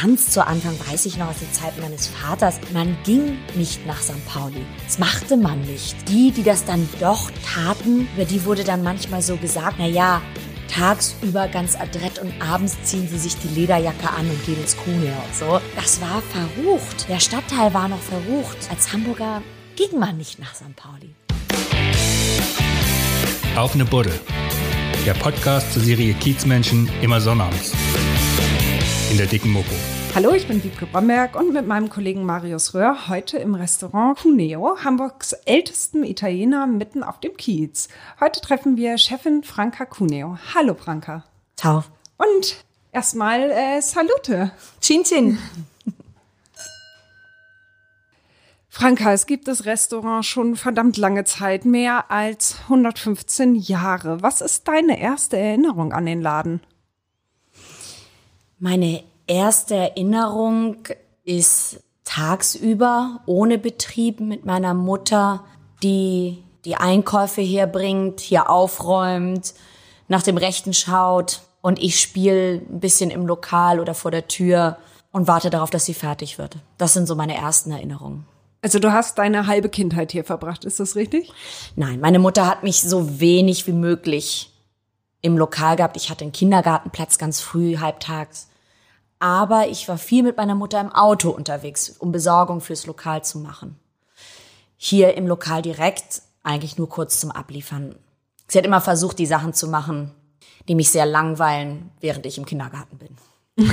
ganz zu Anfang weiß ich noch aus den Zeiten meines Vaters, man ging nicht nach St. Pauli. Das machte man nicht. Die, die das dann doch taten, über die wurde dann manchmal so gesagt, na ja, tagsüber ganz adrett und abends ziehen sie sich die Lederjacke an und gehen ins Kuhmeer und so. Das war verrucht. Der Stadtteil war noch verrucht. Als Hamburger ging man nicht nach St. Pauli. Auf eine Buddel. Der Podcast zur Serie Kiezmenschen immer sonnabends. In der dicken Mopo. Hallo, ich bin Wiebke Bromberg und mit meinem Kollegen Marius Röhr heute im Restaurant Cuneo, Hamburgs ältestem Italiener mitten auf dem Kiez. Heute treffen wir Chefin Franca Cuneo. Hallo Franca. Ciao. Und erstmal äh, Salute. Chin Chin. Franka, es gibt das Restaurant schon verdammt lange Zeit, mehr als 115 Jahre. Was ist deine erste Erinnerung an den Laden? Meine erste Erinnerung ist tagsüber ohne Betrieb mit meiner Mutter, die die Einkäufe herbringt, hier aufräumt, nach dem Rechten schaut und ich spiele ein bisschen im Lokal oder vor der Tür und warte darauf, dass sie fertig wird. Das sind so meine ersten Erinnerungen. Also du hast deine halbe Kindheit hier verbracht, ist das richtig? Nein, meine Mutter hat mich so wenig wie möglich im Lokal gehabt. Ich hatte einen Kindergartenplatz ganz früh, halbtags. Aber ich war viel mit meiner Mutter im Auto unterwegs, um Besorgung fürs Lokal zu machen. Hier im Lokal direkt eigentlich nur kurz zum Abliefern. Sie hat immer versucht, die Sachen zu machen, die mich sehr langweilen, während ich im Kindergarten bin.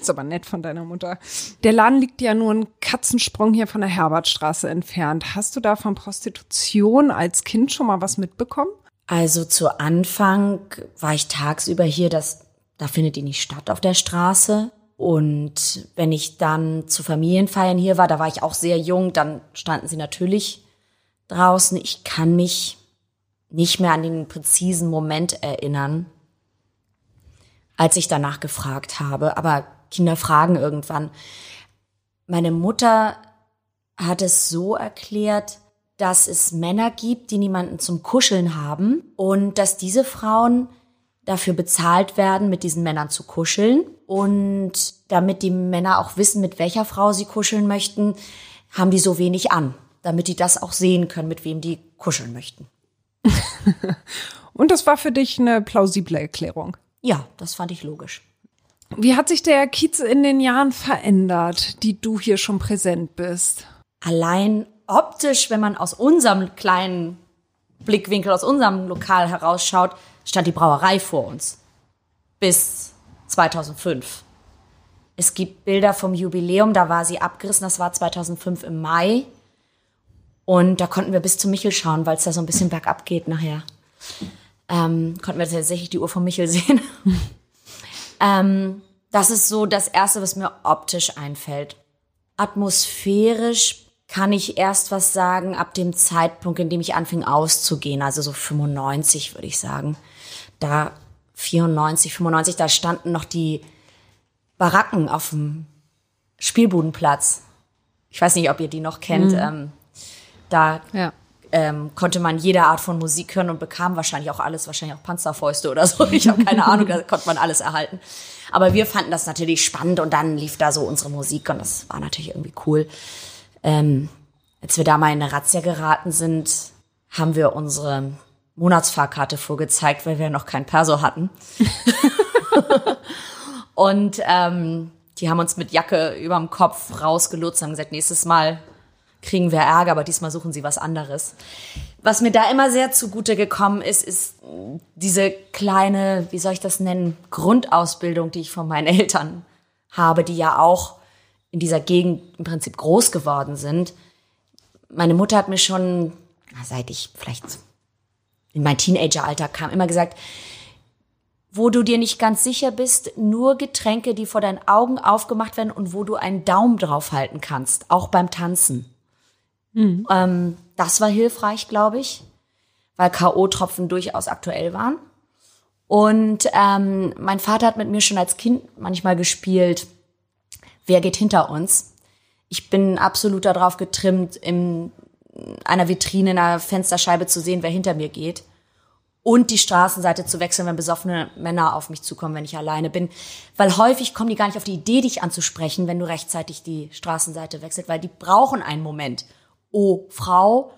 ist aber nett von deiner Mutter. Der Laden liegt ja nur einen Katzensprung hier von der Herbertstraße entfernt. Hast du da von Prostitution als Kind schon mal was mitbekommen? Also zu Anfang war ich tagsüber hier, das, da findet die nicht statt auf der Straße. Und wenn ich dann zu Familienfeiern hier war, da war ich auch sehr jung, dann standen sie natürlich draußen. Ich kann mich nicht mehr an den präzisen Moment erinnern, als ich danach gefragt habe. Aber Kinder fragen irgendwann. Meine Mutter hat es so erklärt, dass es Männer gibt, die niemanden zum Kuscheln haben und dass diese Frauen dafür bezahlt werden, mit diesen Männern zu kuscheln. Und damit die Männer auch wissen, mit welcher Frau sie kuscheln möchten, haben die so wenig an, damit die das auch sehen können, mit wem die kuscheln möchten. und das war für dich eine plausible Erklärung. Ja, das fand ich logisch. Wie hat sich der Kiez in den Jahren verändert, die du hier schon präsent bist? Allein optisch, wenn man aus unserem kleinen Blickwinkel, aus unserem Lokal herausschaut, stand die Brauerei vor uns. Bis 2005. Es gibt Bilder vom Jubiläum, da war sie abgerissen, das war 2005 im Mai. Und da konnten wir bis zu Michel schauen, weil es da so ein bisschen bergab geht nachher ähm, konnten wir tatsächlich die Uhr von Michel sehen. ähm, das ist so das Erste, was mir optisch einfällt. Atmosphärisch kann ich erst was sagen ab dem Zeitpunkt, in dem ich anfing auszugehen, also so 95 würde ich sagen. Da 94, 95, da standen noch die Baracken auf dem Spielbudenplatz. Ich weiß nicht, ob ihr die noch kennt. Mhm. Ähm, da ja ähm, konnte man jede Art von Musik hören und bekam wahrscheinlich auch alles, wahrscheinlich auch Panzerfäuste oder so. Ich habe keine Ahnung, da konnte man alles erhalten. Aber wir fanden das natürlich spannend und dann lief da so unsere Musik und das war natürlich irgendwie cool. Ähm, als wir da mal in eine Razzia geraten sind, haben wir unsere Monatsfahrkarte vorgezeigt, weil wir noch kein Perso hatten. und ähm, die haben uns mit Jacke überm Kopf rausgelotst und haben gesagt, nächstes Mal kriegen wir Ärger, aber diesmal suchen sie was anderes. Was mir da immer sehr zugute gekommen ist, ist diese kleine, wie soll ich das nennen, Grundausbildung, die ich von meinen Eltern habe, die ja auch in dieser Gegend im Prinzip groß geworden sind. Meine Mutter hat mir schon, seit ich vielleicht in mein Teenageralter kam, immer gesagt, wo du dir nicht ganz sicher bist, nur Getränke, die vor deinen Augen aufgemacht werden und wo du einen Daumen draufhalten kannst, auch beim Tanzen. Mhm. Ähm, das war hilfreich, glaube ich, weil K.O.-Tropfen durchaus aktuell waren. Und ähm, mein Vater hat mit mir schon als Kind manchmal gespielt, wer geht hinter uns. Ich bin absolut darauf getrimmt, in einer Vitrine, in einer Fensterscheibe zu sehen, wer hinter mir geht. und die Straßenseite zu wechseln, wenn besoffene Männer auf mich zukommen, wenn ich alleine bin. Weil häufig kommen die gar nicht auf die Idee, dich anzusprechen, wenn du rechtzeitig die Straßenseite wechselt, weil die brauchen einen Moment. Oh, Frau,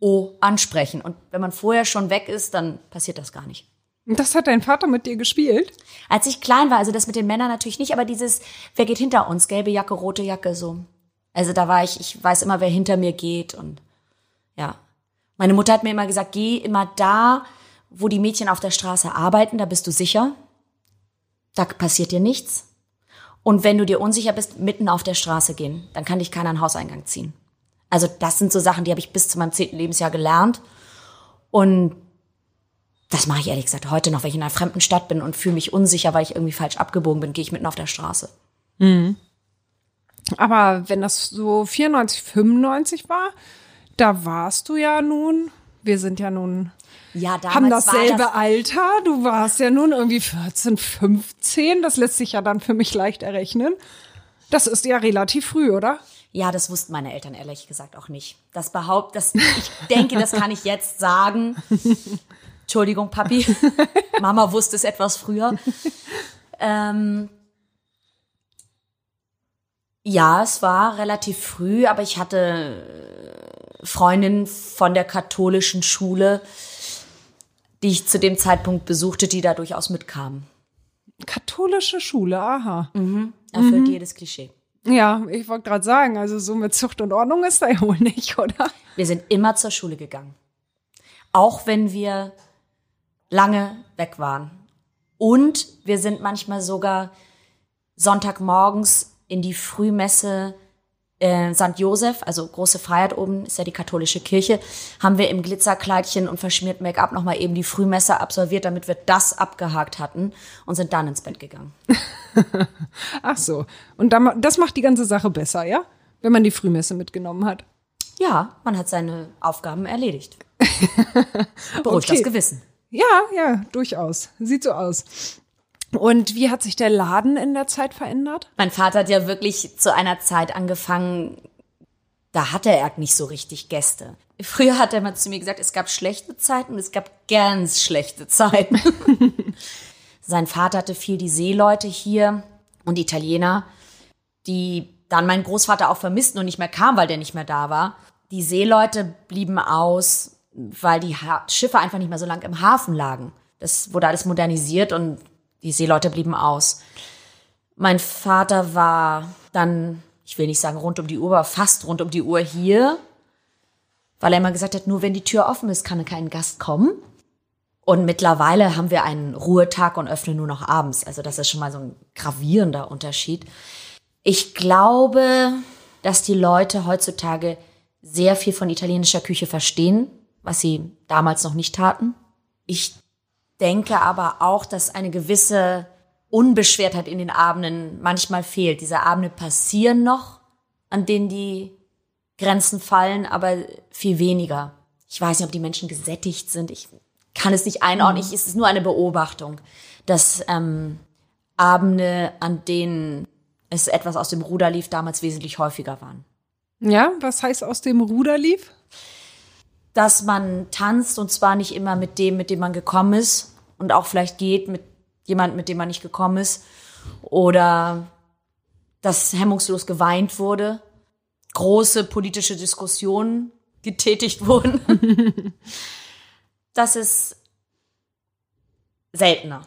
oh, ansprechen. Und wenn man vorher schon weg ist, dann passiert das gar nicht. Das hat dein Vater mit dir gespielt? Als ich klein war, also das mit den Männern natürlich nicht, aber dieses, wer geht hinter uns? Gelbe Jacke, rote Jacke, so. Also da war ich, ich weiß immer, wer hinter mir geht und ja. Meine Mutter hat mir immer gesagt, geh immer da, wo die Mädchen auf der Straße arbeiten, da bist du sicher. Da passiert dir nichts. Und wenn du dir unsicher bist, mitten auf der Straße gehen, dann kann dich keiner an Hauseingang ziehen. Also das sind so Sachen, die habe ich bis zu meinem zehnten Lebensjahr gelernt. Und das mache ich ehrlich gesagt heute noch, wenn ich in einer fremden Stadt bin und fühle mich unsicher, weil ich irgendwie falsch abgebogen bin, gehe ich mitten auf der Straße. Mhm. Aber wenn das so 94, 95 war, da warst du ja nun, wir sind ja nun ja, haben dasselbe das, Alter. Du warst ja nun irgendwie 14, 15. Das lässt sich ja dann für mich leicht errechnen. Das ist ja relativ früh, oder? Ja, das wussten meine Eltern ehrlich gesagt auch nicht. Das behaupt, das, ich denke, das kann ich jetzt sagen. Entschuldigung, Papi. Mama wusste es etwas früher. Ähm, ja, es war relativ früh, aber ich hatte Freundinnen von der katholischen Schule, die ich zu dem Zeitpunkt besuchte, die da durchaus mitkamen. Katholische Schule, aha. Mhm. Erfüllt mhm. jedes Klischee. Ja, ich wollte gerade sagen, also so mit Zucht und Ordnung ist da ja wohl nicht, oder? Wir sind immer zur Schule gegangen. Auch wenn wir lange weg waren. Und wir sind manchmal sogar Sonntagmorgens in die Frühmesse äh, St. Josef, also große Freiheit oben, ist ja die katholische Kirche, haben wir im Glitzerkleidchen und verschmiert Make-up nochmal eben die Frühmesse absolviert, damit wir das abgehakt hatten und sind dann ins Bett gegangen. Ach so. Und das macht die ganze Sache besser, ja? Wenn man die Frühmesse mitgenommen hat. Ja, man hat seine Aufgaben erledigt. Beruhigt okay. das Gewissen. Ja, ja, durchaus. Sieht so aus. Und wie hat sich der Laden in der Zeit verändert? Mein Vater hat ja wirklich zu einer Zeit angefangen, da hatte er nicht so richtig Gäste. Früher hat er mal zu mir gesagt, es gab schlechte Zeiten und es gab ganz schlechte Zeiten. Sein Vater hatte viel die Seeleute hier und Italiener, die dann mein Großvater auch vermissten und nicht mehr kam, weil der nicht mehr da war. Die Seeleute blieben aus, weil die Schiffe einfach nicht mehr so lang im Hafen lagen. Das wurde alles modernisiert und die Seeleute blieben aus. Mein Vater war dann, ich will nicht sagen rund um die Uhr, aber fast rund um die Uhr hier, weil er immer gesagt hat, nur wenn die Tür offen ist, kann kein Gast kommen. Und mittlerweile haben wir einen Ruhetag und öffnen nur noch abends. Also das ist schon mal so ein gravierender Unterschied. Ich glaube, dass die Leute heutzutage sehr viel von italienischer Küche verstehen, was sie damals noch nicht taten. Ich denke aber auch, dass eine gewisse Unbeschwertheit in den Abenden manchmal fehlt. Diese Abende passieren noch, an denen die Grenzen fallen, aber viel weniger. Ich weiß nicht, ob die Menschen gesättigt sind. Ich kann es nicht einordnen. Mhm. Es ist nur eine Beobachtung, dass ähm, Abende, an denen es etwas aus dem Ruder lief, damals wesentlich häufiger waren. Ja, was heißt aus dem Ruder lief? Dass man tanzt und zwar nicht immer mit dem, mit dem man gekommen ist und auch vielleicht geht mit jemand, mit dem man nicht gekommen ist oder dass hemmungslos geweint wurde, große politische Diskussionen getätigt wurden. das ist seltener.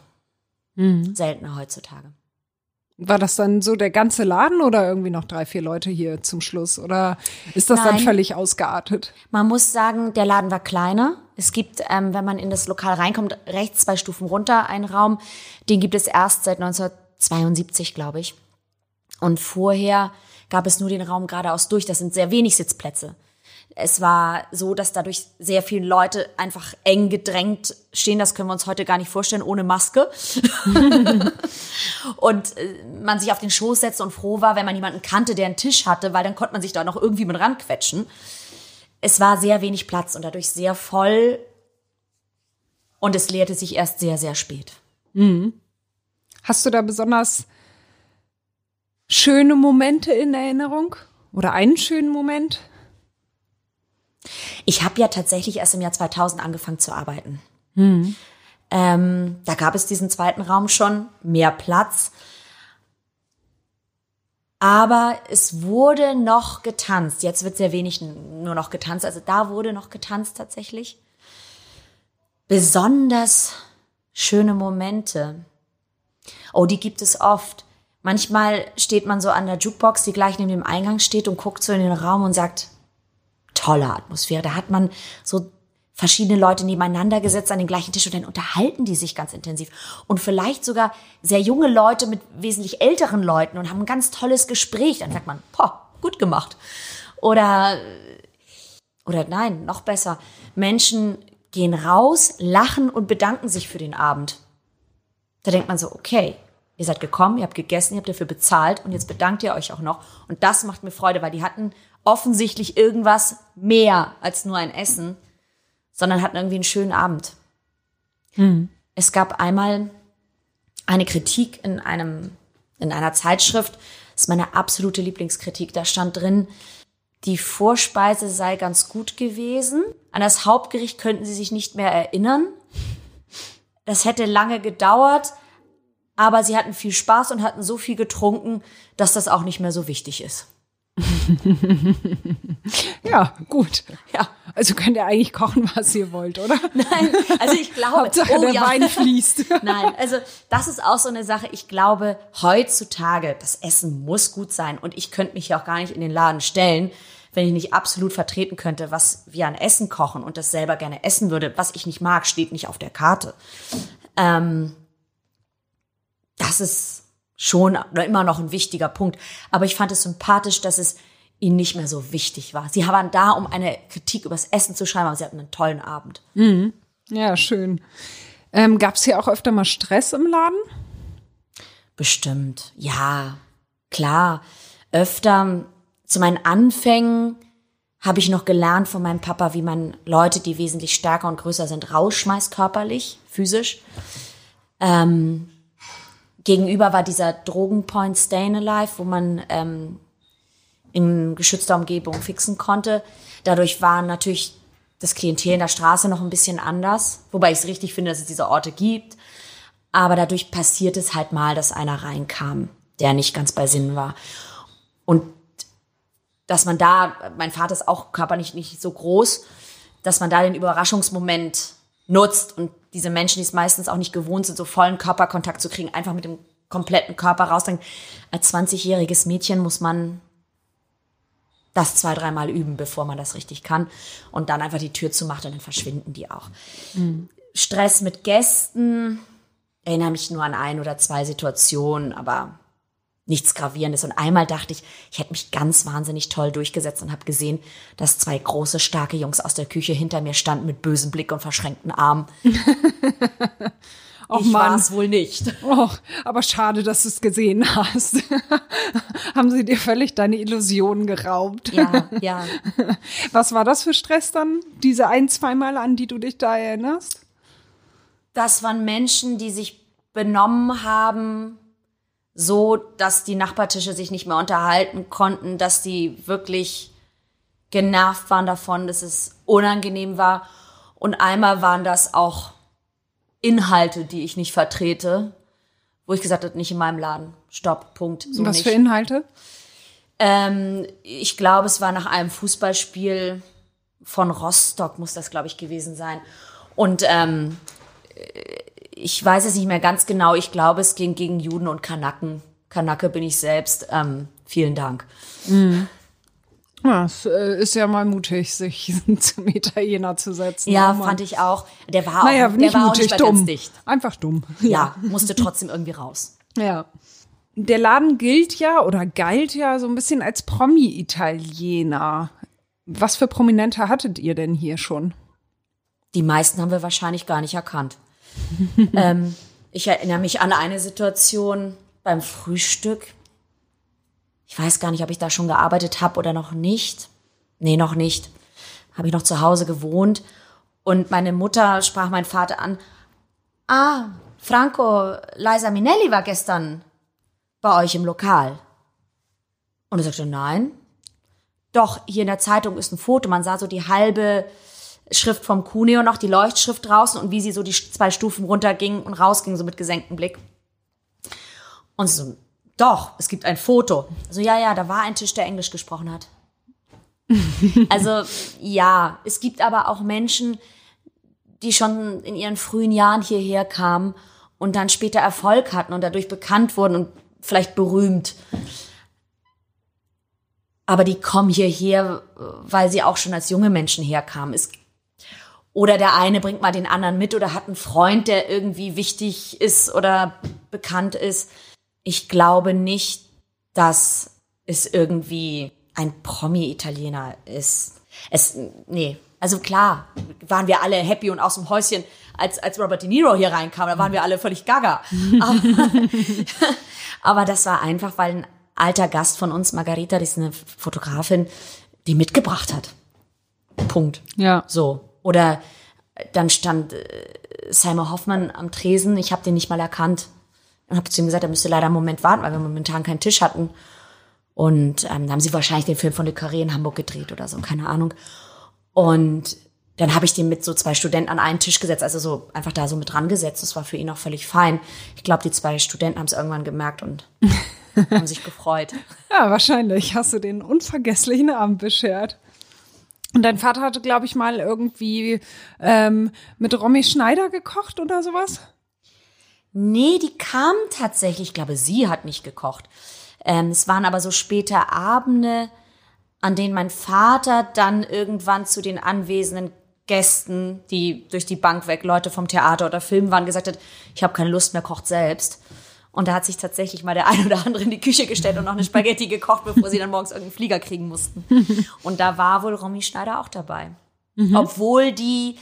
Mhm. Seltener heutzutage. War das dann so der ganze Laden oder irgendwie noch drei, vier Leute hier zum Schluss? Oder ist das Nein. dann völlig ausgeartet? Man muss sagen, der Laden war kleiner. Es gibt, ähm, wenn man in das Lokal reinkommt, rechts zwei Stufen runter einen Raum. Den gibt es erst seit 1972, glaube ich. Und vorher gab es nur den Raum geradeaus durch. Das sind sehr wenig Sitzplätze. Es war so, dass dadurch sehr viele Leute einfach eng gedrängt stehen. Das können wir uns heute gar nicht vorstellen, ohne Maske. und äh, man sich auf den Schoß setzte und froh war, wenn man jemanden kannte, der einen Tisch hatte, weil dann konnte man sich da noch irgendwie mit ranquetschen. Es war sehr wenig Platz und dadurch sehr voll. Und es leerte sich erst sehr, sehr spät. Mhm. Hast du da besonders schöne Momente in Erinnerung? Oder einen schönen Moment? Ich habe ja tatsächlich erst im Jahr 2000 angefangen zu arbeiten. Ähm, da gab es diesen zweiten Raum schon, mehr Platz. Aber es wurde noch getanzt. Jetzt wird sehr wenig nur noch getanzt. Also da wurde noch getanzt tatsächlich. Besonders schöne Momente. Oh, die gibt es oft. Manchmal steht man so an der Jukebox, die gleich neben dem Eingang steht und guckt so in den Raum und sagt, tolle Atmosphäre. Da hat man so verschiedene Leute nebeneinander gesetzt an den gleichen Tisch und dann unterhalten die sich ganz intensiv. Und vielleicht sogar sehr junge Leute mit wesentlich älteren Leuten und haben ein ganz tolles Gespräch. Dann sagt man, boah, gut gemacht. Oder, oder nein, noch besser. Menschen gehen raus, lachen und bedanken sich für den Abend. Da denkt man so, okay, ihr seid gekommen, ihr habt gegessen, ihr habt dafür bezahlt und jetzt bedankt ihr euch auch noch. Und das macht mir Freude, weil die hatten offensichtlich irgendwas mehr als nur ein Essen sondern hatten irgendwie einen schönen Abend. Hm. Es gab einmal eine Kritik in einem, in einer Zeitschrift. Das ist meine absolute Lieblingskritik. Da stand drin, die Vorspeise sei ganz gut gewesen. An das Hauptgericht könnten sie sich nicht mehr erinnern. Das hätte lange gedauert, aber sie hatten viel Spaß und hatten so viel getrunken, dass das auch nicht mehr so wichtig ist. ja, gut. Ja. Also könnt ihr eigentlich kochen, was ihr wollt, oder? Nein, also ich glaube, Hauptsache oh, der ja. Wein fließt. Nein, also das ist auch so eine Sache. Ich glaube, heutzutage, das Essen muss gut sein. Und ich könnte mich ja auch gar nicht in den Laden stellen, wenn ich nicht absolut vertreten könnte, was wir an Essen kochen und das selber gerne essen würde. Was ich nicht mag, steht nicht auf der Karte. Ähm, das ist schon immer noch ein wichtiger Punkt. Aber ich fand es sympathisch, dass es ihnen nicht mehr so wichtig war. Sie waren da, um eine Kritik übers Essen zu schreiben, aber sie hatten einen tollen Abend. Ja, schön. Ähm, Gab es hier auch öfter mal Stress im Laden? Bestimmt, ja, klar. Öfter zu meinen Anfängen habe ich noch gelernt von meinem Papa, wie man Leute, die wesentlich stärker und größer sind, rausschmeißt körperlich, physisch. Ähm, gegenüber war dieser Drogenpoint Stayin' Alive, wo man ähm, in geschützter Umgebung fixen konnte. Dadurch war natürlich das Klientel in der Straße noch ein bisschen anders, wobei ich es richtig finde, dass es diese Orte gibt. Aber dadurch passiert es halt mal, dass einer reinkam, der nicht ganz bei Sinn war. Und dass man da, mein Vater ist auch körperlich nicht so groß, dass man da den Überraschungsmoment nutzt und diese Menschen, die es meistens auch nicht gewohnt sind, so vollen Körperkontakt zu kriegen, einfach mit dem kompletten Körper rausdenken. Als 20-jähriges Mädchen muss man das zwei, dreimal üben, bevor man das richtig kann. Und dann einfach die Tür zumacht und dann verschwinden die auch. Stress mit Gästen, erinnere mich nur an ein oder zwei Situationen, aber nichts Gravierendes. Und einmal dachte ich, ich hätte mich ganz wahnsinnig toll durchgesetzt und habe gesehen, dass zwei große, starke Jungs aus der Küche hinter mir standen mit bösem Blick und verschränkten Armen. Och, ich war es wohl nicht. Oh, aber schade, dass du es gesehen hast. Haben sie dir völlig deine Illusionen geraubt. Ja, ja. Was war das für Stress dann? Diese ein, zweimal, an die du dich da erinnerst? Das waren Menschen, die sich benommen haben, so dass die Nachbartische sich nicht mehr unterhalten konnten, dass die wirklich genervt waren davon, dass es unangenehm war. Und einmal waren das auch Inhalte, die ich nicht vertrete, wo ich gesagt habe, nicht in meinem Laden. Stopp, Punkt. So Was nicht. für Inhalte? Ähm, ich glaube, es war nach einem Fußballspiel von Rostock, muss das, glaube ich, gewesen sein. Und ähm, ich weiß es nicht mehr ganz genau. Ich glaube, es ging gegen Juden und Kanaken. Kanake bin ich selbst. Ähm, vielen Dank. Ja, es äh, ist ja mal mutig, sich zum Italiener zu setzen. Ja, Oh fand ich auch. Der war Naja, auch, der nicht war auch mutig, nicht mehr dumm. ganz dicht. Einfach dumm. Ja, musste trotzdem irgendwie raus. Ja. Der Laden gilt ja oder galt ja so ein bisschen als Promi-Italiener. Was für Prominente hattet ihr denn hier schon? Die meisten haben wir wahrscheinlich gar nicht erkannt. ähm, ich erinnere mich an eine Situation beim Frühstück. Ich weiß gar nicht, ob ich da schon gearbeitet habe oder noch nicht. Nee, noch nicht. Habe ich noch zu Hause gewohnt. Und meine Mutter sprach meinen Vater an. Ah, Franco Liza Minelli war gestern bei euch im Lokal. Und er sagte, nein. Doch, hier in der Zeitung ist ein Foto. Man sah so die halbe Schrift vom Cuneo noch, die Leuchtschrift draußen und wie sie so die zwei Stufen runterging und rausging, so mit gesenktem Blick. Und so, doch, es gibt ein Foto. So, ja, ja, da war ein Tisch, der Englisch gesprochen hat. also, ja, es gibt aber auch Menschen, die schon in ihren frühen Jahren hierher kamen und dann später Erfolg hatten und dadurch bekannt wurden und vielleicht berühmt. Aber die kommen hierher, weil sie auch schon als junge Menschen herkamen. Es, oder der eine bringt mal den anderen mit oder hat einen Freund, der irgendwie wichtig ist oder bekannt ist. Ich glaube nicht, dass es irgendwie ein Promi-Italiener ist. Es, nee, also klar, waren wir alle happy und aus dem Häuschen, als, als Robert De Niro hier reinkam, da waren wir alle völlig gaga. Aber, aber das war einfach, weil ein alter Gast von uns, Margarita, die ist eine Fotografin, die mitgebracht hat. Punkt. Ja. So. Oder dann stand äh, Simon Hoffmann am Tresen, ich habe den nicht mal erkannt. Und habe zu ihm gesagt, er müsste leider einen Moment warten, weil wir momentan keinen Tisch hatten. Und ähm, da haben sie wahrscheinlich den Film von Le Carré in Hamburg gedreht oder so, keine Ahnung. Und dann habe ich den mit so zwei Studenten an einen Tisch gesetzt, also so einfach da so mit dran gesetzt. Das war für ihn auch völlig fein. Ich glaube, die zwei Studenten haben es irgendwann gemerkt und haben sich gefreut. Ja, wahrscheinlich hast du den unvergesslichen Abend beschert. Und dein Vater hatte, glaube ich, mal irgendwie ähm, mit Romy Schneider gekocht oder sowas? Nee, die kam tatsächlich, ich glaube, sie hat nicht gekocht. Ähm, es waren aber so späte Abende, an denen mein Vater dann irgendwann zu den anwesenden Gästen, die durch die Bank weg Leute vom Theater oder Film waren, gesagt hat, ich habe keine Lust mehr, kocht selbst. Und da hat sich tatsächlich mal der ein oder andere in die Küche gestellt und noch eine Spaghetti gekocht, bevor sie dann morgens irgendeinen Flieger kriegen mussten. Und da war wohl Romy Schneider auch dabei. Mhm. Obwohl die,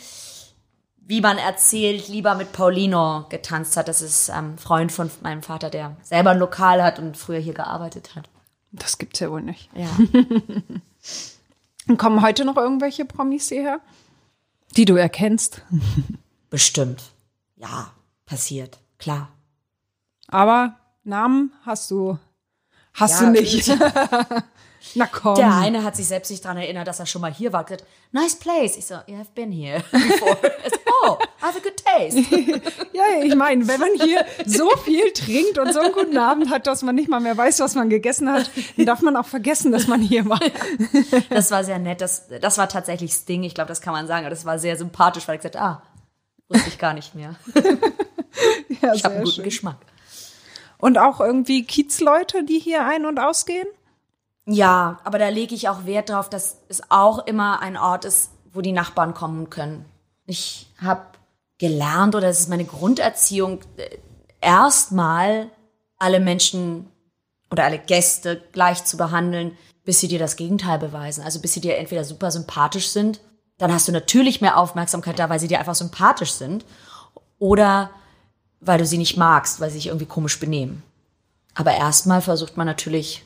wie man erzählt, lieber mit Paulino getanzt hat. Das ist ein ähm, Freund von meinem Vater, der selber ein Lokal hat und früher hier gearbeitet hat. Das gibt's ja wohl nicht. Ja. und kommen heute noch irgendwelche Promis hierher, die du erkennst? Bestimmt. Ja, passiert. Klar. Aber Namen hast du, hast ja, du nicht. Na komm. Der eine hat sich selbst nicht daran erinnert, dass er schon mal hier war. Gesagt, nice place. Ich so, yeah, I've been here before. so, oh, I have a good taste. ja, ich meine, wenn man hier so viel trinkt und so einen guten Abend hat, dass man nicht mal mehr weiß, was man gegessen hat, dann darf man auch vergessen, dass man hier war. das war sehr nett. Das, das war tatsächlich Sting. Ich glaube, das kann man sagen. Aber das war sehr sympathisch, weil ich gesagt ah, wusste ich gar nicht mehr. ja, ich habe einen guten schön. Geschmack. Und auch irgendwie Kiezleute, die hier ein- und ausgehen? Ja, aber da lege ich auch Wert drauf, dass es auch immer ein Ort ist, wo die Nachbarn kommen können. Ich habe gelernt oder es ist meine Grunderziehung, äh, erstmal alle Menschen oder alle Gäste gleich zu behandeln, bis sie dir das Gegenteil beweisen. Also bis sie dir entweder super sympathisch sind, dann hast du natürlich mehr Aufmerksamkeit da, weil sie dir einfach sympathisch sind, oder weil du sie nicht magst, weil sie sich irgendwie komisch benehmen. Aber erstmal versucht man natürlich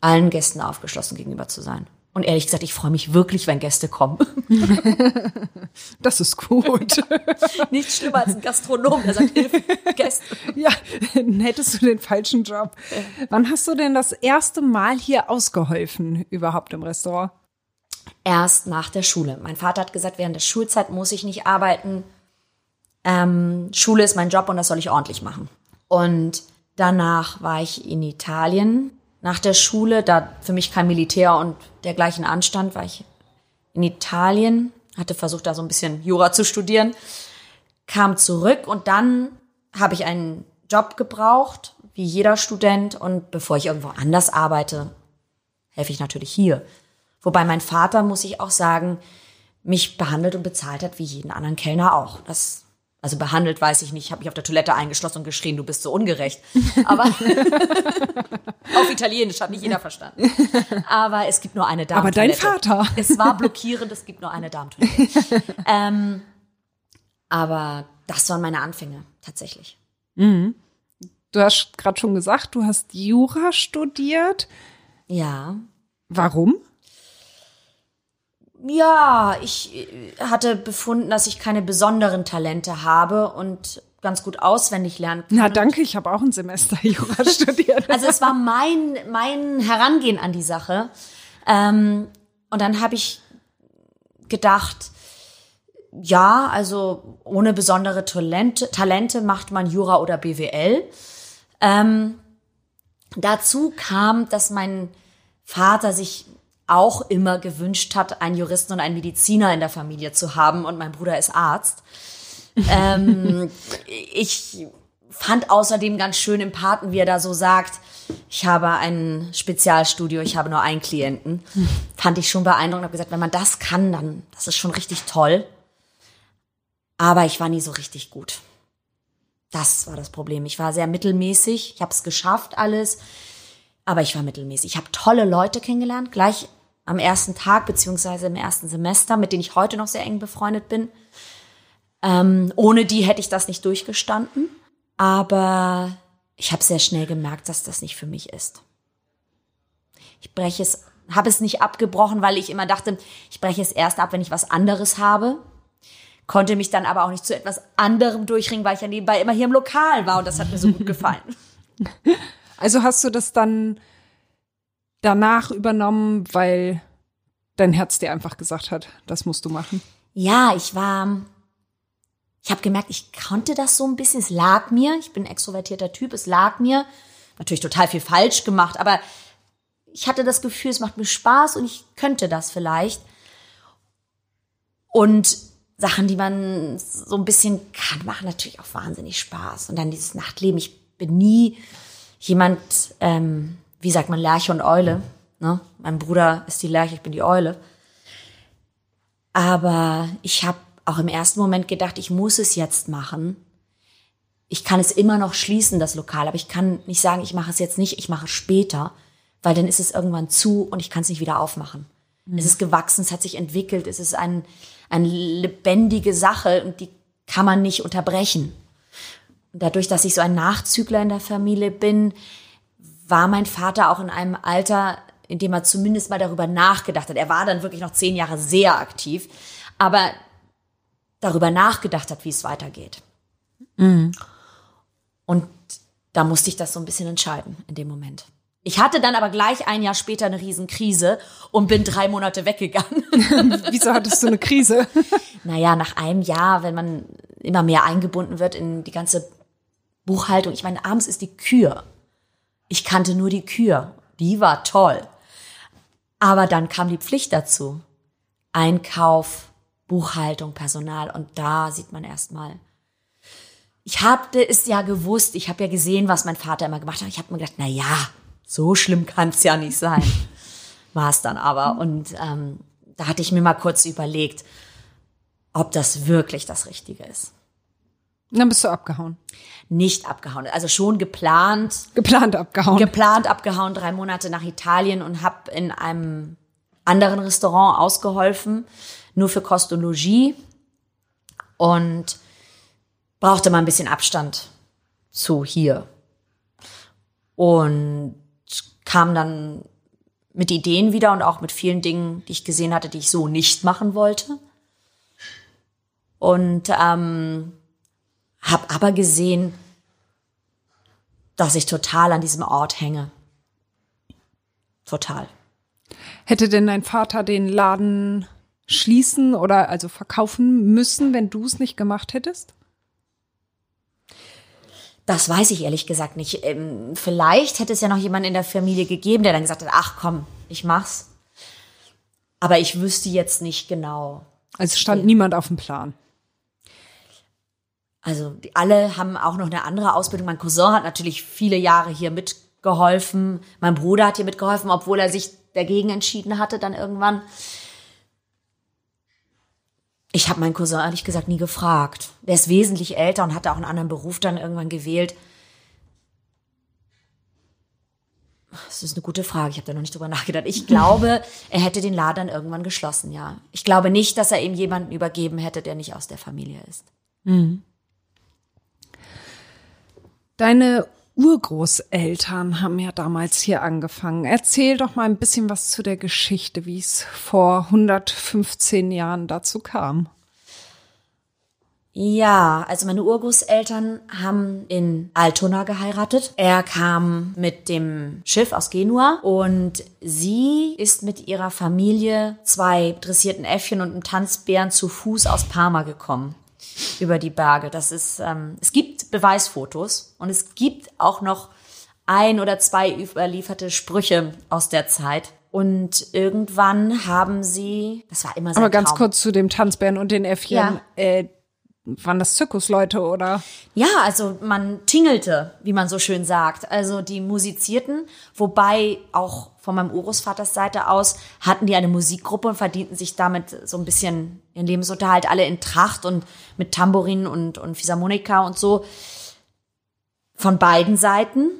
allen Gästen aufgeschlossen gegenüber zu sein. Und ehrlich gesagt, ich freue mich wirklich, wenn Gäste kommen. Das ist gut. Nichts schlimmer als ein Gastronom, der sagt, Hilfe, Gäste. Ja, dann hättest du den falschen Job. Wann hast du denn das erste Mal hier ausgeholfen überhaupt im Restaurant? Erst nach der Schule. Mein Vater hat gesagt, während der Schulzeit muss ich nicht arbeiten. Ähm, Schule ist mein Job und das soll ich ordentlich machen. Und danach war ich in Italien nach der Schule, da für mich kein Militär und dergleichen anstand, war ich in Italien, hatte versucht, da so ein bisschen Jura zu studieren, kam zurück und dann habe ich einen Job gebraucht, wie jeder Student. Und bevor ich irgendwo anders arbeite, helfe ich natürlich hier. Wobei mein Vater, muss ich auch sagen, mich behandelt und bezahlt hat wie jeden anderen Kellner auch. Das also behandelt weiß ich nicht, habe mich auf der Toilette eingeschlossen und geschrien, du bist so ungerecht. Aber auf Italienisch hat nicht jeder verstanden. Aber es gibt nur eine Dame. Aber dein Vater. Es war blockierend, es gibt nur eine Damentoilette. ähm, aber das waren meine Anfänge, tatsächlich. Mhm. Du hast gerade schon gesagt, du hast Jura studiert. Ja. Warum? Ja, ich äh, hatte befunden, dass ich keine besonderen Talente habe und ganz gut auswendig lernen kann. Na danke, ich habe auch ein Semester Jura studiert. Also es war mein, mein Herangehen an die Sache. Ähm, und dann habe ich gedacht, ja, also ohne besondere Talente, Talente macht man Jura oder BWL. Ähm, dazu kam, dass mein Vater sich auch immer gewünscht hat, einen Juristen und einen Mediziner in der Familie zu haben und mein Bruder ist Arzt. ähm, ich fand außerdem ganz schön im Paten, wie er da so sagt, ich habe ein Spezialstudio, ich habe nur einen Klienten. Fand ich schon beeindruckend. Habe gesagt, wenn man das kann, dann das ist schon richtig toll. Aber ich war nie so richtig gut. Das war das Problem. Ich war sehr mittelmäßig. Ich habe es geschafft alles, aber ich war mittelmäßig. Ich habe tolle Leute kennengelernt, gleich am ersten Tag beziehungsweise im ersten Semester, mit denen ich heute noch sehr eng befreundet bin. Ähm, ohne die hätte ich das nicht durchgestanden. Aber ich habe sehr schnell gemerkt, dass das nicht für mich ist. Ich breche es, habe es nicht abgebrochen, weil ich immer dachte, ich breche es erst ab, wenn ich was anderes habe. Konnte mich dann aber auch nicht zu etwas anderem durchringen, weil ich ja nebenbei immer hier im Lokal war und das hat mir so gut gefallen. Also hast du das dann danach übernommen, weil dein Herz dir einfach gesagt hat, das musst du machen? Ja, ich war ich habe gemerkt, ich konnte das so ein bisschen. Es lag mir. Ich bin ein extrovertierter Typ. Es lag mir. Natürlich total viel falsch gemacht, aber ich hatte das Gefühl, es macht mir Spaß und ich könnte das vielleicht. Und Sachen, die man so ein bisschen kann, machen natürlich auch wahnsinnig Spaß. Und dann dieses Nachtleben. Ich bin nie jemand, ähm, wie sagt man, Lerche und Eule. Ne? Mein Bruder ist die Lerche, ich bin die Eule. Aber ich habe auch im ersten Moment gedacht, ich muss es jetzt machen. Ich kann es immer noch schließen, das Lokal, aber ich kann nicht sagen, ich mache es jetzt nicht, ich mache es später, weil dann ist es irgendwann zu und ich kann es nicht wieder aufmachen. Mhm. Es ist gewachsen, es hat sich entwickelt, es ist ein, eine lebendige Sache und die kann man nicht unterbrechen. Und dadurch, dass ich so ein Nachzügler in der Familie bin, war mein Vater auch in einem Alter, in dem er zumindest mal darüber nachgedacht hat. Er war dann wirklich noch zehn Jahre sehr aktiv, aber darüber nachgedacht hat, wie es weitergeht. Mhm. Und da musste ich das so ein bisschen entscheiden in dem Moment. Ich hatte dann aber gleich ein Jahr später eine Riesenkrise und bin drei Monate weggegangen. Wieso hattest du eine Krise? naja, nach einem Jahr, wenn man immer mehr eingebunden wird in die ganze Buchhaltung. Ich meine, abends ist die Kür. Ich kannte nur die Kür. Die war toll. Aber dann kam die Pflicht dazu. Einkauf, Buchhaltung, Personal und da sieht man erstmal. Ich habe es ja gewusst, ich habe ja gesehen, was mein Vater immer gemacht hat. Ich habe mir gedacht, na ja, so schlimm kann es ja nicht sein. War es dann aber. Und ähm, da hatte ich mir mal kurz überlegt, ob das wirklich das Richtige ist. Dann bist du abgehauen. Nicht abgehauen, also schon geplant. Geplant abgehauen. Geplant abgehauen, drei Monate nach Italien und habe in einem anderen Restaurant ausgeholfen nur für Kost und Logis und brauchte mal ein bisschen Abstand zu hier. Und kam dann mit Ideen wieder und auch mit vielen Dingen, die ich gesehen hatte, die ich so nicht machen wollte. Und ähm, habe aber gesehen, dass ich total an diesem Ort hänge. Total. Hätte denn dein Vater den Laden schließen oder also verkaufen müssen, wenn du es nicht gemacht hättest? Das weiß ich ehrlich gesagt nicht. Ähm, vielleicht hätte es ja noch jemanden in der Familie gegeben, der dann gesagt hat, ach komm, ich mach's. Aber ich wüsste jetzt nicht genau. Also stand niemand auf dem Plan. Also alle haben auch noch eine andere Ausbildung. Mein Cousin hat natürlich viele Jahre hier mitgeholfen. Mein Bruder hat hier mitgeholfen, obwohl er sich dagegen entschieden hatte dann irgendwann. Ich habe meinen Cousin ehrlich gesagt nie gefragt. Der ist wesentlich älter und hatte auch einen anderen Beruf dann irgendwann gewählt. Das ist eine gute Frage. Ich habe da noch nicht drüber nachgedacht. Ich glaube, er hätte den Laden irgendwann geschlossen, ja. Ich glaube nicht, dass er ihm jemanden übergeben hätte, der nicht aus der Familie ist. Mhm. Deine Urgroßeltern haben ja damals hier angefangen. Erzähl doch mal ein bisschen was zu der Geschichte, wie es vor 115 Jahren dazu kam. Ja, also meine Urgroßeltern haben in Altona geheiratet. Er kam mit dem Schiff aus Genua und sie ist mit ihrer Familie, zwei dressierten Äffchen und einem Tanzbären zu Fuß aus Parma gekommen über die Berge. Das ist, ähm, es gibt Beweisfotos und es gibt auch noch ein oder zwei überlieferte Sprüche aus der Zeit. Und irgendwann haben sie, das war immer so. Aber ganz Traum. kurz zu dem Tanzbären und den Äffchen. Ja. Äh, waren das Zirkusleute oder? Ja, also man tingelte, wie man so schön sagt. Also die musizierten, wobei auch von meinem Urgroßvaters Seite aus hatten die eine Musikgruppe und verdienten sich damit so ein bisschen ihren Lebensunterhalt, alle in Tracht und mit Tambourin und, und Philharmonika und so. Von beiden Seiten.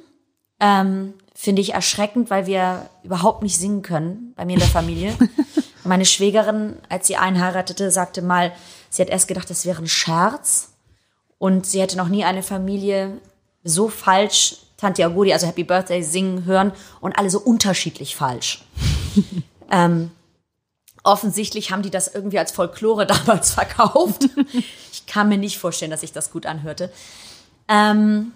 Ähm, Finde ich erschreckend, weil wir überhaupt nicht singen können bei mir in der Familie. Meine Schwägerin, als sie einheiratete, sagte mal, sie hat erst gedacht, das wäre ein Scherz. Und sie hätte noch nie eine Familie so falsch Tante Agudi, also Happy Birthday, singen hören und alle so unterschiedlich falsch. ähm, offensichtlich haben die das irgendwie als Folklore damals verkauft. ich kann mir nicht vorstellen, dass sich das gut anhörte. Ähm,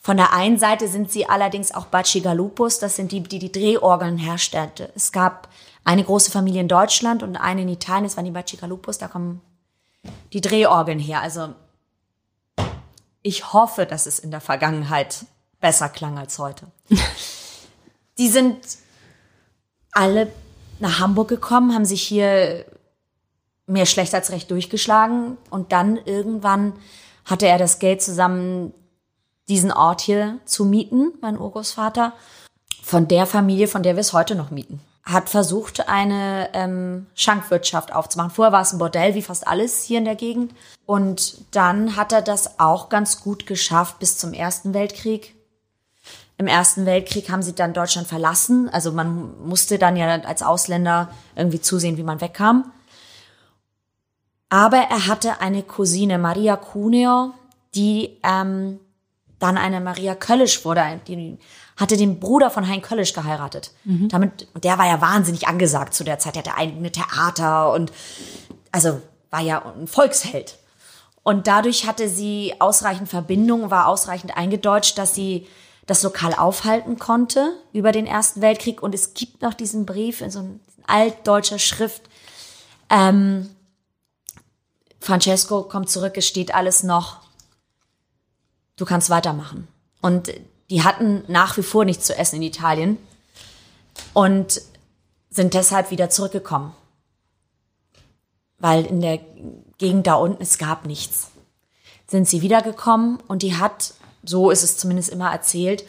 von der einen Seite sind sie allerdings auch Bacigalupus, das sind die, die die Drehorgeln herstellte. Es gab eine große Familie in Deutschland und eine in Italien, das waren die Bacigalupus, da kommen die Drehorgeln her. Also ich hoffe, dass es in der Vergangenheit besser klang als heute. die sind alle nach Hamburg gekommen, haben sich hier mehr schlecht als recht durchgeschlagen und dann irgendwann hatte er das Geld zusammen, diesen Ort hier zu mieten, mein Urgroßvater, von der Familie, von der wir es heute noch mieten. Hat versucht, eine ähm, Schankwirtschaft aufzumachen. Vorher war es ein Bordell, wie fast alles hier in der Gegend. Und dann hat er das auch ganz gut geschafft bis zum Ersten Weltkrieg. Im Ersten Weltkrieg haben sie dann Deutschland verlassen. Also man musste dann ja als Ausländer irgendwie zusehen, wie man wegkam. Aber er hatte eine Cousine, Maria Cuneo, die ähm, dann eine Maria Köllisch wurde, die hatte den Bruder von Hein Köllisch geheiratet. Mhm. Damit, und der war ja wahnsinnig angesagt zu der Zeit. Der hatte eigene Theater und also war ja ein Volksheld. Und dadurch hatte sie ausreichend Verbindung, war ausreichend eingedeutscht, dass sie das Lokal aufhalten konnte über den Ersten Weltkrieg. Und es gibt noch diesen Brief in so einer altdeutscher Schrift. Ähm, Francesco kommt zurück, es steht alles noch du kannst weitermachen. Und die hatten nach wie vor nichts zu essen in Italien und sind deshalb wieder zurückgekommen. Weil in der Gegend da unten, es gab nichts. Sind sie wiedergekommen und die hat, so ist es zumindest immer erzählt,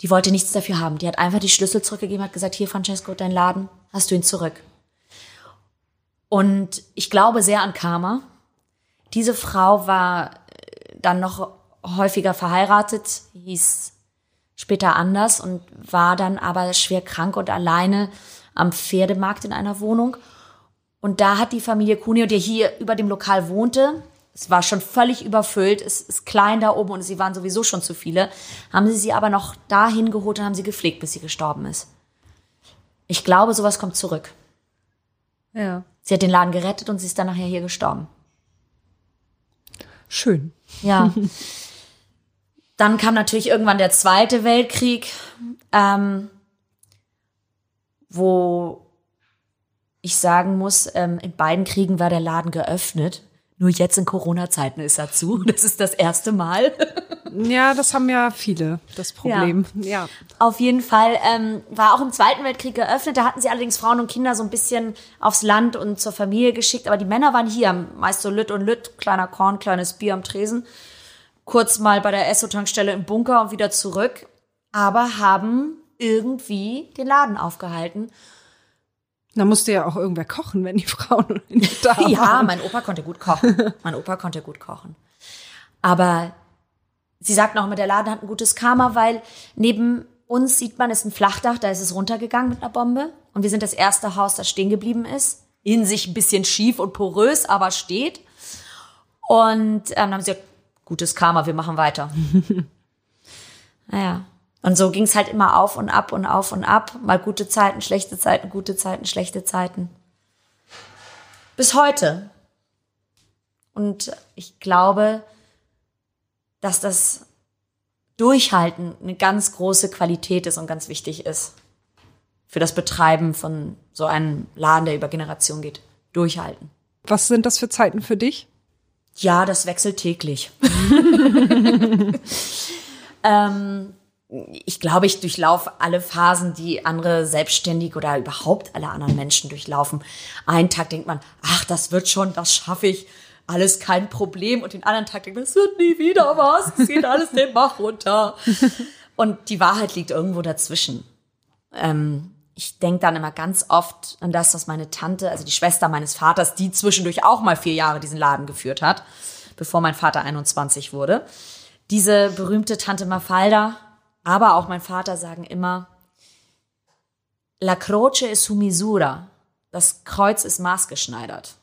die wollte nichts dafür haben. Die hat einfach die Schlüssel zurückgegeben, hat gesagt, hier Francesco, dein Laden, hast du ihn zurück. Und ich glaube sehr an Karma. Diese Frau war dann noch häufiger verheiratet, hieß später anders und war dann aber schwer krank und alleine am Pferdemarkt in einer Wohnung. Und da hat die Familie Cuneo, die hier über dem Lokal wohnte, es war schon völlig überfüllt, es ist klein da oben und sie waren sowieso schon zu viele, haben sie sie aber noch dahin geholt und haben sie gepflegt, bis sie gestorben ist. Ich glaube, sowas kommt zurück. Ja. Sie hat den Laden gerettet und sie ist dann nachher hier gestorben. Schön. Ja. Dann kam natürlich irgendwann der Zweite Weltkrieg, ähm, wo ich sagen muss, ähm, in beiden Kriegen war der Laden geöffnet. Nur jetzt in Corona-Zeiten ist er zu. Das ist das erste Mal. Ja, das haben ja viele, das Problem. Ja. ja. Auf jeden Fall ähm, war auch im Zweiten Weltkrieg geöffnet. Da hatten sie allerdings Frauen und Kinder so ein bisschen aufs Land und zur Familie geschickt. Aber die Männer waren hier, meist so Lütt und Lütt, kleiner Korn, kleines Bier am Tresen kurz mal bei der Esso-Tankstelle im Bunker und wieder zurück, aber haben irgendwie den Laden aufgehalten. Da musste ja auch irgendwer kochen, wenn die Frauen nicht da waren. ja, mein Opa konnte gut kochen. Mein Opa konnte gut kochen. Aber sie sagt noch immer, der Laden hat ein gutes Karma, weil neben uns sieht man, es ist ein Flachdach, da ist es runtergegangen mit einer Bombe. Und wir sind das erste Haus, das stehen geblieben ist. In sich ein bisschen schief und porös, aber steht. Und ähm, dann haben sie gesagt, gutes Karma, wir machen weiter. naja. Und so ging es halt immer auf und ab und auf und ab. Mal gute Zeiten, schlechte Zeiten, gute Zeiten, schlechte Zeiten. Bis heute. Und ich glaube, dass das Durchhalten eine ganz große Qualität ist und ganz wichtig ist für das Betreiben von so einem Laden, der über Generationen geht. Durchhalten. Was sind das für Zeiten für dich? Ja, das wechselt täglich. ähm, ich glaube, ich durchlaufe alle Phasen, die andere Selbstständige oder überhaupt alle anderen Menschen durchlaufen. Einen Tag denkt man, ach, das wird schon, das schaffe ich, alles kein Problem. Und den anderen Tag denkt man, es wird nie wieder was, es geht alles den Bach runter. Und die Wahrheit liegt irgendwo dazwischen. Ähm, ich denke dann immer ganz oft an das, was meine Tante, also die Schwester meines Vaters, die zwischendurch auch mal vier Jahre diesen Laden geführt hat, bevor mein Vater 21 wurde. Diese berühmte Tante Mafalda, aber auch mein Vater sagen immer, La croce è su misura. Das Kreuz ist maßgeschneidert.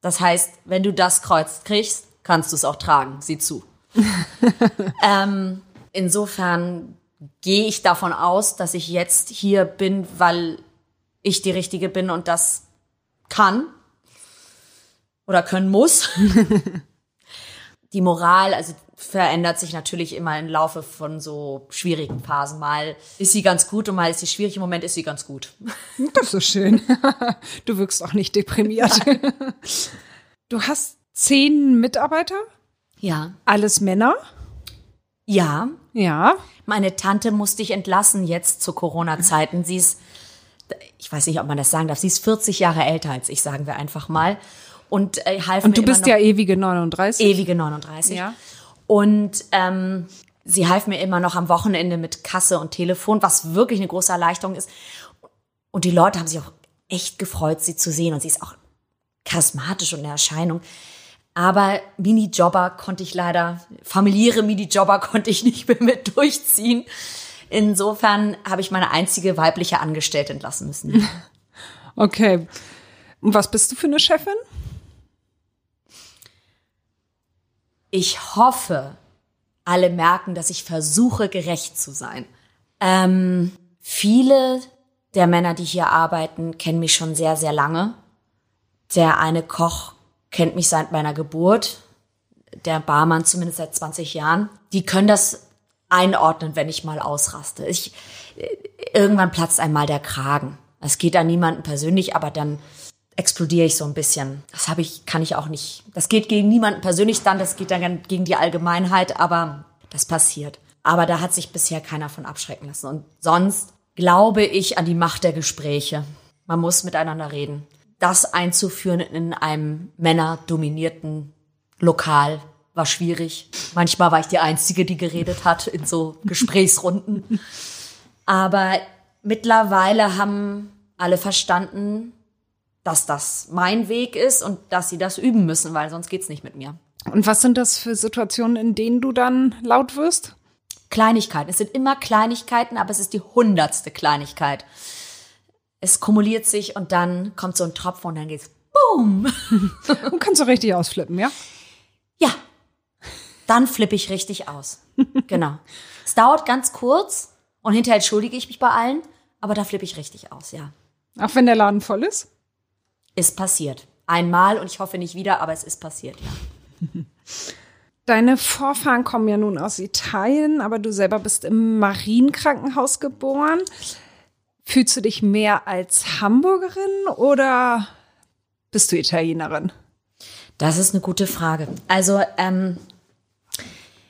Das heißt, wenn du das Kreuz kriegst, kannst du es auch tragen. Sieh zu. ähm, insofern gehe ich davon aus, dass ich jetzt hier bin, weil ich die Richtige bin und das kann oder können muss. die Moral, also verändert sich natürlich immer im Laufe von so schwierigen Phasen. Mal ist sie ganz gut und mal ist sie schwierig. Im Moment ist sie ganz gut. Das ist schön. Du wirkst auch nicht deprimiert. Nein. Du hast zehn Mitarbeiter? Ja. Alles Männer? Ja. Ja. Meine Tante musste ich entlassen jetzt zu Corona-Zeiten. Sie ist, ich weiß nicht, ob man das sagen darf, sie ist 40 Jahre älter als ich, sagen wir einfach mal. Und äh, half Und du bist ja ewige 39. Ewige 39. Ja. Und ähm, sie half mir immer noch am Wochenende mit Kasse und Telefon, was wirklich eine große Erleichterung ist. Und die Leute haben sich auch echt gefreut, sie zu sehen. Und sie ist auch charismatisch und eine Erscheinung. Aber Minijobber konnte ich leider, familiäre Minijobber konnte ich nicht mehr mit durchziehen. Insofern habe ich meine einzige weibliche Angestellte entlassen müssen. Okay. Und was bist du für eine Chefin? Ich hoffe, alle merken, dass ich versuche, gerecht zu sein. Ähm, viele der Männer, die hier arbeiten, kennen mich schon sehr, sehr lange. Der eine Koch kennt mich seit meiner Geburt, der Barmann zumindest seit 20 Jahren. Die können das einordnen, wenn ich mal ausraste. Ich, irgendwann platzt einmal der Kragen. Es geht an niemanden persönlich, aber dann explodiere ich so ein bisschen. Das habe ich, kann ich auch nicht. Das geht gegen niemanden persönlich dann, das geht dann gegen die Allgemeinheit, aber das passiert. Aber da hat sich bisher keiner von abschrecken lassen. Und sonst glaube ich an die Macht der Gespräche. Man muss miteinander reden. Das einzuführen in einem männerdominierten Lokal war schwierig. Manchmal war ich die Einzige, die geredet hat in so Gesprächsrunden. Aber mittlerweile haben alle verstanden, dass das mein Weg ist und dass sie das üben müssen, weil sonst geht's nicht mit mir. Und was sind das für Situationen, in denen du dann laut wirst? Kleinigkeiten. Es sind immer Kleinigkeiten, aber es ist die hundertste Kleinigkeit. Es kumuliert sich und dann kommt so ein Tropfen und dann geht's boom. Und kannst du richtig ausflippen, ja? Ja. Dann flippe ich richtig aus. Genau. Es dauert ganz kurz und hinterher entschuldige ich mich bei allen, aber da flippe ich richtig aus, ja. Auch wenn der Laden voll ist? Ist passiert. Einmal und ich hoffe nicht wieder, aber es ist passiert, ja. Deine Vorfahren kommen ja nun aus Italien, aber du selber bist im Marienkrankenhaus geboren. Fühlst du dich mehr als Hamburgerin oder bist du Italienerin? Das ist eine gute Frage. Also, ähm,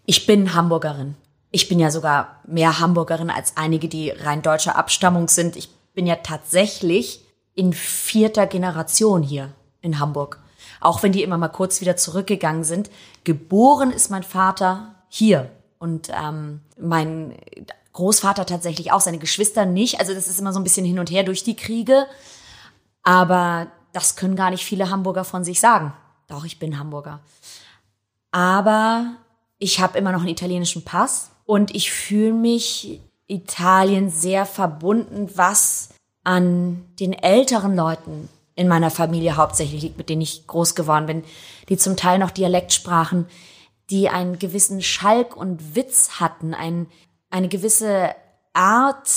ich bin Hamburgerin. Ich bin ja sogar mehr Hamburgerin als einige, die rein deutscher Abstammung sind. Ich bin ja tatsächlich in vierter Generation hier in Hamburg. Auch wenn die immer mal kurz wieder zurückgegangen sind. Geboren ist mein Vater hier. Und ähm, mein Großvater tatsächlich auch, seine Geschwister nicht. Also das ist immer so ein bisschen hin und her durch die Kriege. Aber das können gar nicht viele Hamburger von sich sagen. Doch, ich bin Hamburger. Aber ich habe immer noch einen italienischen Pass und ich fühle mich Italien sehr verbunden, was an den älteren Leuten in meiner Familie hauptsächlich liegt, mit denen ich groß geworden bin, die zum Teil noch Dialekt sprachen, die einen gewissen Schalk und Witz hatten, ein, eine gewisse Art,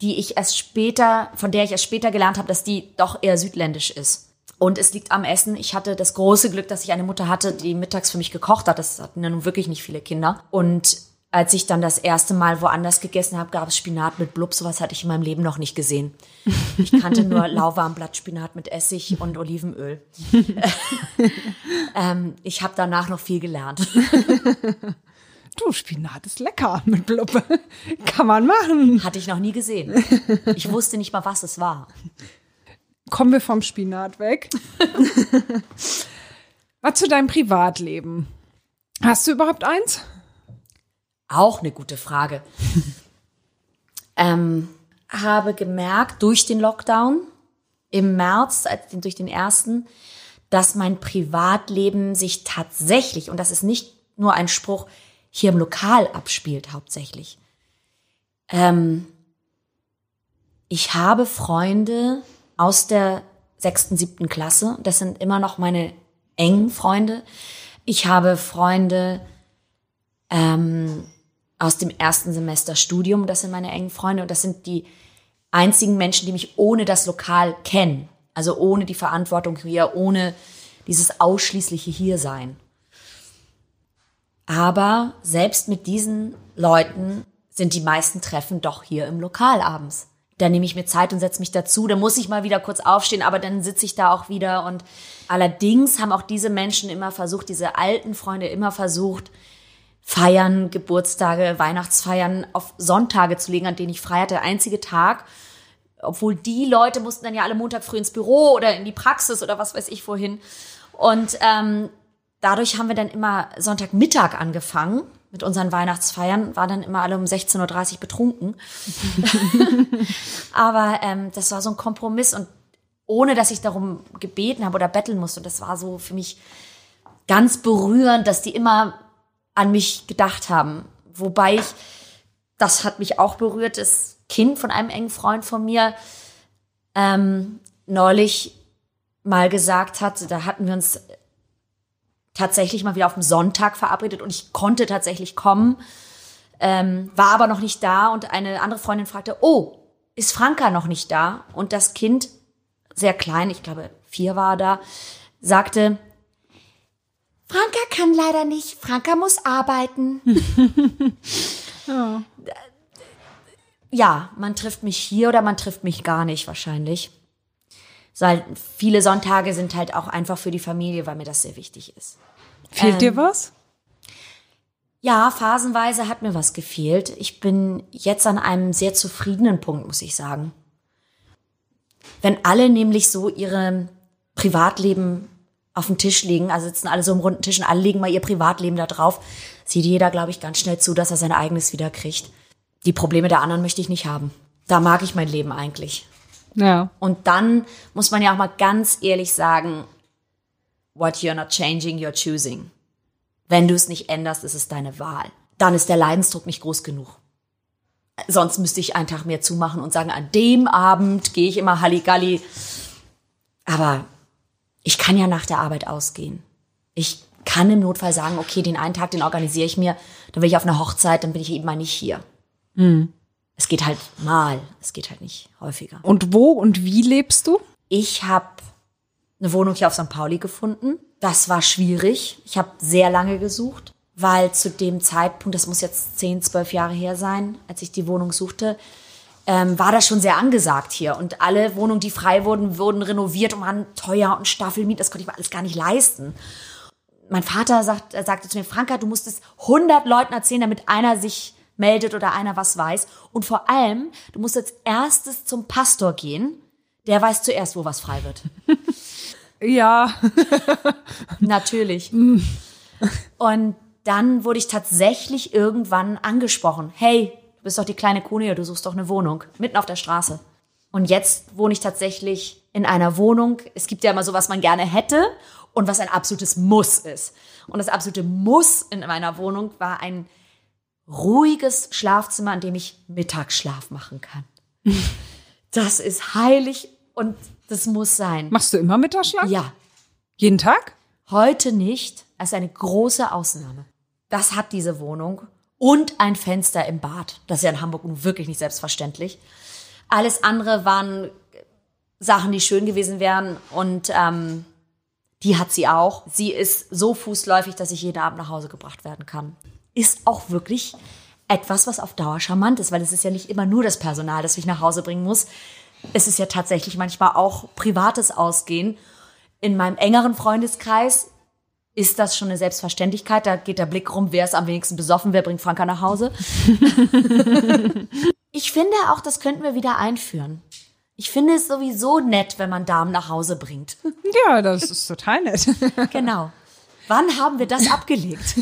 die ich erst später, von der ich erst später gelernt habe, dass die doch eher südländisch ist. Und es liegt am Essen. Ich hatte das große Glück, dass ich eine Mutter hatte, die mittags für mich gekocht hat. Das hatten ja nun wirklich nicht viele Kinder. Und als ich dann das erste Mal woanders gegessen habe, gab es Spinat mit Blub. Sowas hatte ich in meinem Leben noch nicht gesehen. Ich kannte nur lauwarm Blattspinat mit Essig und Olivenöl. ähm, ich habe danach noch viel gelernt. Du, Spinat ist lecker mit Blub. Kann man machen. Hatte ich noch nie gesehen. Ich wusste nicht mal, was es war. Kommen wir vom Spinat weg. was zu deinem Privatleben? Hast du überhaupt eins? Auch eine gute Frage. ähm, habe gemerkt durch den Lockdown im März, durch den ersten, dass mein Privatleben sich tatsächlich, und das ist nicht nur ein Spruch, hier im Lokal abspielt hauptsächlich. Ähm, ich habe Freunde aus der sechsten, siebten Klasse. Das sind immer noch meine engen Freunde. Ich habe Freunde ähm, aus dem ersten Semester Studium. Das sind meine engen Freunde und das sind die einzigen Menschen, die mich ohne das Lokal kennen. Also ohne die Verantwortung hier, ohne dieses ausschließliche Hiersein. Aber selbst mit diesen Leuten sind die meisten Treffen doch hier im Lokal abends. Da nehme ich mir Zeit und setze mich dazu. Da muss ich mal wieder kurz aufstehen, aber dann sitze ich da auch wieder. Und allerdings haben auch diese Menschen immer versucht, diese alten Freunde immer versucht, Feiern, Geburtstage, Weihnachtsfeiern auf Sonntage zu legen, an denen ich frei hatte. Der einzige Tag, obwohl die Leute mussten dann ja alle Montag früh ins Büro oder in die Praxis oder was weiß ich wohin. Und ähm, dadurch haben wir dann immer Sonntagmittag angefangen mit unseren Weihnachtsfeiern, war dann immer alle um 16.30 Uhr betrunken. Aber ähm, das war so ein Kompromiss und ohne dass ich darum gebeten habe oder betteln musste. Und das war so für mich ganz berührend, dass die immer an mich gedacht haben. Wobei ich, das hat mich auch berührt, das Kind von einem engen Freund von mir ähm, neulich mal gesagt hat, da hatten wir uns tatsächlich mal wieder auf dem Sonntag verabredet und ich konnte tatsächlich kommen, ähm, war aber noch nicht da und eine andere Freundin fragte, oh, ist Franka noch nicht da? Und das Kind, sehr klein, ich glaube vier war da, sagte, Franka kann leider nicht. Franka muss arbeiten. ja. ja, man trifft mich hier oder man trifft mich gar nicht wahrscheinlich. Viele Sonntage sind halt auch einfach für die Familie, weil mir das sehr wichtig ist. Fehlt ähm, dir was? Ja, phasenweise hat mir was gefehlt. Ich bin jetzt an einem sehr zufriedenen Punkt, muss ich sagen. Wenn alle nämlich so ihre Privatleben auf dem Tisch legen, also sitzen alle so im runden Tisch und alle legen mal ihr Privatleben da drauf, sieht jeder, glaube ich, ganz schnell zu, dass er sein eigenes wieder kriegt. Die Probleme der anderen möchte ich nicht haben. Da mag ich mein Leben eigentlich. Ja. Und dann muss man ja auch mal ganz ehrlich sagen, what you're not changing, you're choosing. Wenn du es nicht änderst, ist es deine Wahl. Dann ist der Leidensdruck nicht groß genug. Sonst müsste ich einen Tag mehr zumachen und sagen, an dem Abend gehe ich immer Halligalli. Aber ich kann ja nach der Arbeit ausgehen. Ich kann im Notfall sagen, okay, den einen Tag, den organisiere ich mir, dann will ich auf eine Hochzeit, dann bin ich eben mal nicht hier. Mhm. Es geht halt mal, es geht halt nicht häufiger. Und wo und wie lebst du? Ich habe eine Wohnung hier auf St. Pauli gefunden. Das war schwierig. Ich habe sehr lange gesucht, weil zu dem Zeitpunkt, das muss jetzt 10, 12 Jahre her sein, als ich die Wohnung suchte, ähm, war das schon sehr angesagt hier. Und alle Wohnungen, die frei wurden, wurden renoviert und waren teuer und Staffelmiet. Das konnte ich mir alles gar nicht leisten. Mein Vater sagt, sagte zu mir, Franka, du musst es 100 Leuten erzählen, damit einer sich meldet oder einer was weiß. Und vor allem, du musst als erstes zum Pastor gehen. Der weiß zuerst, wo was frei wird. ja. Natürlich. Und dann wurde ich tatsächlich irgendwann angesprochen. Hey, bist doch die kleine Kunia, du suchst doch eine Wohnung. Mitten auf der Straße. Und jetzt wohne ich tatsächlich in einer Wohnung. Es gibt ja immer so, was man gerne hätte und was ein absolutes Muss ist. Und das absolute Muss in meiner Wohnung war ein ruhiges Schlafzimmer, in dem ich Mittagsschlaf machen kann. Das ist heilig und das muss sein. Machst du immer Mittagsschlaf? Ja. Jeden Tag? Heute nicht. Das ist eine große Ausnahme. Das hat diese Wohnung und ein Fenster im Bad. Das ist ja in Hamburg nun wirklich nicht selbstverständlich. Alles andere waren Sachen, die schön gewesen wären. Und ähm, die hat sie auch. Sie ist so fußläufig, dass ich jeden Abend nach Hause gebracht werden kann. Ist auch wirklich etwas, was auf Dauer charmant ist, weil es ist ja nicht immer nur das Personal, das mich nach Hause bringen muss. Es ist ja tatsächlich manchmal auch privates Ausgehen. In meinem engeren Freundeskreis ist das schon eine Selbstverständlichkeit. Da geht der Blick rum, wer ist am wenigsten besoffen, wer bringt Franka nach Hause. ich finde auch, das könnten wir wieder einführen. Ich finde es sowieso nett, wenn man Damen nach Hause bringt. Ja, das ist total nett. Genau. Wann haben wir das abgelegt?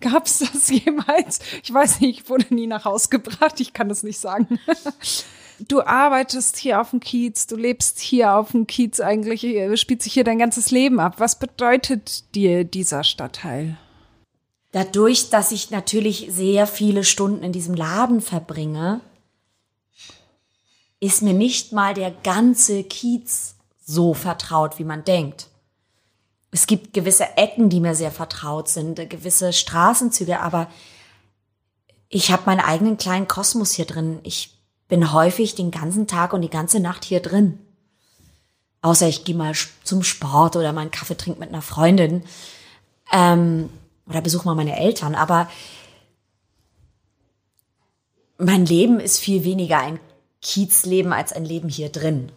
Gab es das jemals? Ich weiß nicht, ich wurde nie nach Hause gebracht, ich kann das nicht sagen. Du arbeitest hier auf dem Kiez, du lebst hier auf dem Kiez eigentlich, spielt sich hier dein ganzes Leben ab. Was bedeutet dir dieser Stadtteil? Dadurch, dass ich natürlich sehr viele Stunden in diesem Laden verbringe, ist mir nicht mal der ganze Kiez so vertraut, wie man denkt. Es gibt gewisse Ecken, die mir sehr vertraut sind, gewisse Straßenzüge, aber ich habe meinen eigenen kleinen Kosmos hier drin. Ich bin häufig den ganzen Tag und die ganze Nacht hier drin. Außer ich gehe mal zum Sport oder mal einen Kaffee trinken mit einer Freundin ähm, oder besuche mal meine Eltern. Aber mein Leben ist viel weniger ein Kiezleben als ein Leben hier drin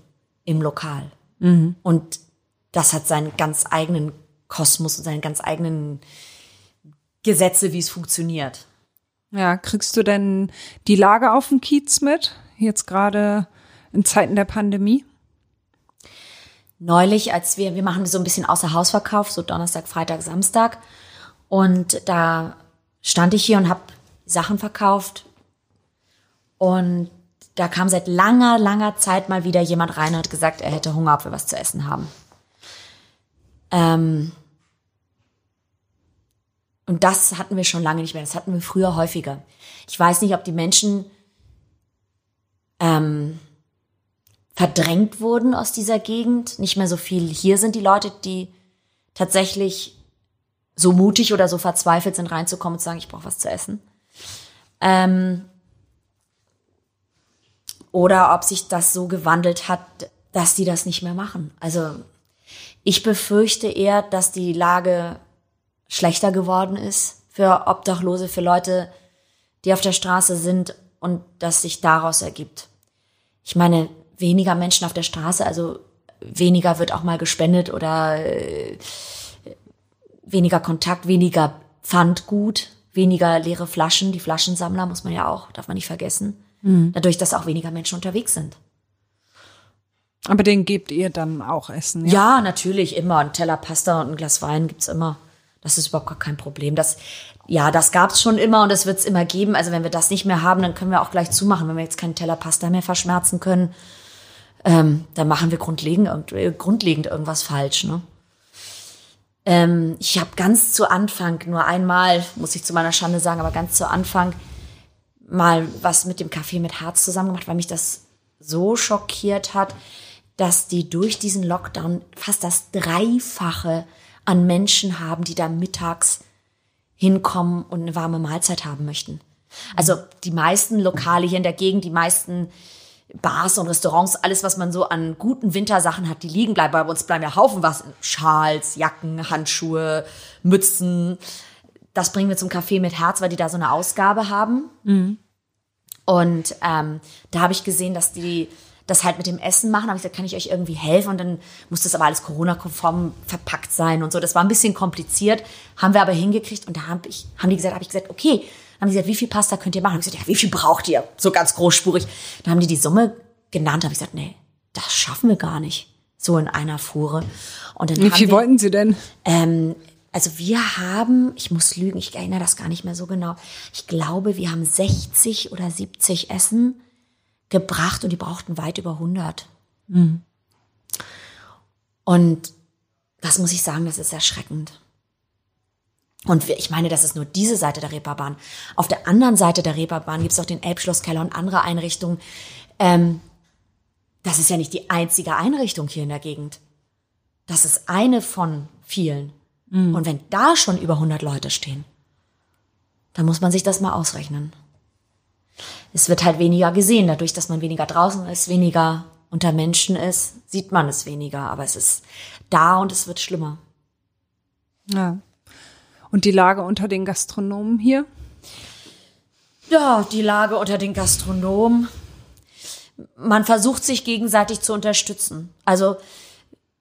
im Lokal. Mhm. Und das hat seinen ganz eigenen Kosmos und seine ganz eigenen Gesetze, wie es funktioniert. Ja, kriegst du denn die Lage auf dem Kiez mit? Jetzt gerade in Zeiten der Pandemie? Neulich, als wir, wir machen so ein bisschen außer Hausverkauf, so Donnerstag, Freitag, Samstag. Und da stand ich hier und habe Sachen verkauft. Und da kam seit langer, langer Zeit mal wieder jemand rein und hat gesagt, er hätte Hunger, ob wir was zu essen haben. Ähm, und das hatten wir schon lange nicht mehr. Das hatten wir früher häufiger. Ich weiß nicht, ob die Menschen ähm, verdrängt wurden aus dieser Gegend. Nicht mehr so viel hier sind die Leute, die tatsächlich so mutig oder so verzweifelt sind, reinzukommen und zu sagen, ich brauche was zu essen. Ähm, oder ob sich das so gewandelt hat, dass die das nicht mehr machen. Also ich befürchte eher, dass die Lage schlechter geworden ist für Obdachlose, für Leute, die auf der Straße sind und dass sich daraus ergibt. Ich meine, weniger Menschen auf der Straße, also weniger wird auch mal gespendet oder äh, weniger Kontakt, weniger Pfandgut, weniger leere Flaschen. Die Flaschensammler muss man ja auch, darf man nicht vergessen. Mhm. Dadurch, dass auch weniger Menschen unterwegs sind. Aber den gebt ihr dann auch Essen, ja? Ja, natürlich, immer. Ein Teller Pasta und ein Glas Wein gibt's immer. Das ist überhaupt gar kein Problem. Das, ja, das gab's schon immer und das wird's immer geben. Also wenn wir das nicht mehr haben, dann können wir auch gleich zumachen. Wenn wir jetzt keinen Teller Pasta mehr verschmerzen können, ähm, dann machen wir grundlegend, äh, grundlegend irgendwas falsch. Ne? Ähm, ich habe ganz zu Anfang, nur einmal, muss ich zu meiner Schande sagen, aber ganz zu Anfang mal was mit dem Kaffee mit Herz zusammen gemacht, weil mich das so schockiert hat dass die durch diesen Lockdown fast das Dreifache an Menschen haben, die da mittags hinkommen und eine warme Mahlzeit haben möchten. Also die meisten Lokale hier in der Gegend, die meisten Bars und Restaurants, alles, was man so an guten Wintersachen hat, die liegen bleiben. Bei uns bleiben ja Haufen was. Schals, Jacken, Handschuhe, Mützen. Das bringen wir zum Café mit Herz, weil die da so eine Ausgabe haben. Mhm. Und ähm, da habe ich gesehen, dass die das halt mit dem Essen machen. Aber ich gesagt, kann ich euch irgendwie helfen? Und dann muss das aber alles Corona-konform verpackt sein und so. Das war ein bisschen kompliziert, haben wir aber hingekriegt. Und da hab ich, haben die gesagt, habe ich gesagt, okay. Dann haben die gesagt, wie viel Pasta könnt ihr machen? Hab ich gesagt, ja, wie viel braucht ihr? So ganz großspurig. Dann haben die die Summe genannt. Habe ich gesagt, nee, das schaffen wir gar nicht. So in einer Fuhre. Und dann wie viel wir, wollten sie denn? Ähm, also wir haben, ich muss lügen, ich erinnere das gar nicht mehr so genau. Ich glaube, wir haben 60 oder 70 Essen gebracht und die brauchten weit über 100. Mhm. Und das muss ich sagen, das ist erschreckend. Und ich meine, das ist nur diese Seite der Reeperbahn. Auf der anderen Seite der Reeperbahn gibt es auch den Elbschlosskeller und andere Einrichtungen. Ähm, das ist ja nicht die einzige Einrichtung hier in der Gegend. Das ist eine von vielen. Mhm. Und wenn da schon über 100 Leute stehen, dann muss man sich das mal ausrechnen es wird halt weniger gesehen, dadurch, dass man weniger draußen ist, weniger unter Menschen ist, sieht man es weniger, aber es ist da und es wird schlimmer. Ja. Und die Lage unter den Gastronomen hier? Ja, die Lage unter den Gastronomen. Man versucht sich gegenseitig zu unterstützen. Also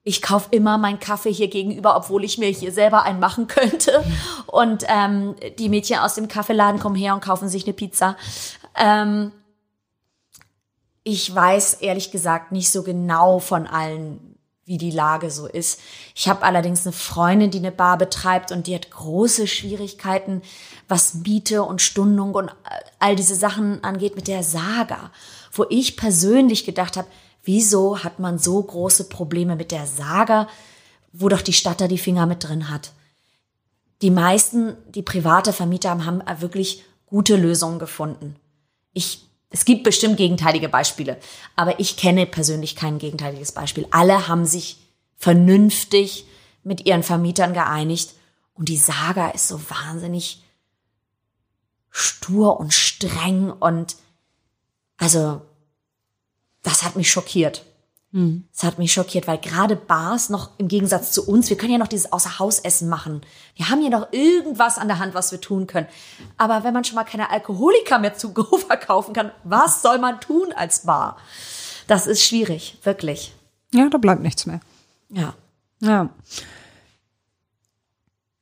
ich kaufe immer meinen Kaffee hier gegenüber, obwohl ich mir hier selber einen machen könnte. Und ähm, die Mädchen aus dem Kaffeeladen kommen her und kaufen sich eine Pizza. Ähm, ich weiß ehrlich gesagt nicht so genau von allen, wie die Lage so ist. Ich habe allerdings eine Freundin, die eine Bar betreibt und die hat große Schwierigkeiten, was Miete und Stundung und all diese Sachen angeht mit der Saga, wo ich persönlich gedacht habe, wieso hat man so große Probleme mit der Saga, wo doch die Stadt da die Finger mit drin hat? Die meisten, die private Vermieter haben, haben wirklich gute Lösungen gefunden. Ich, es gibt bestimmt gegenteilige Beispiele, aber ich kenne persönlich kein gegenteiliges Beispiel. Alle haben sich vernünftig mit ihren Vermietern geeinigt und die Saga ist so wahnsinnig stur und streng und also das hat mich schockiert. Mhm. Das hat mich schockiert, weil gerade Bars noch im Gegensatz zu uns, wir können ja noch dieses Außerhausessen machen. Wir haben ja noch irgendwas an der Hand, was wir tun können. Aber wenn man schon mal keine Alkoholiker mehr zu Go verkaufen kann, was soll man tun als Bar? Das ist schwierig, wirklich. Ja, da bleibt nichts mehr. Ja. Ja.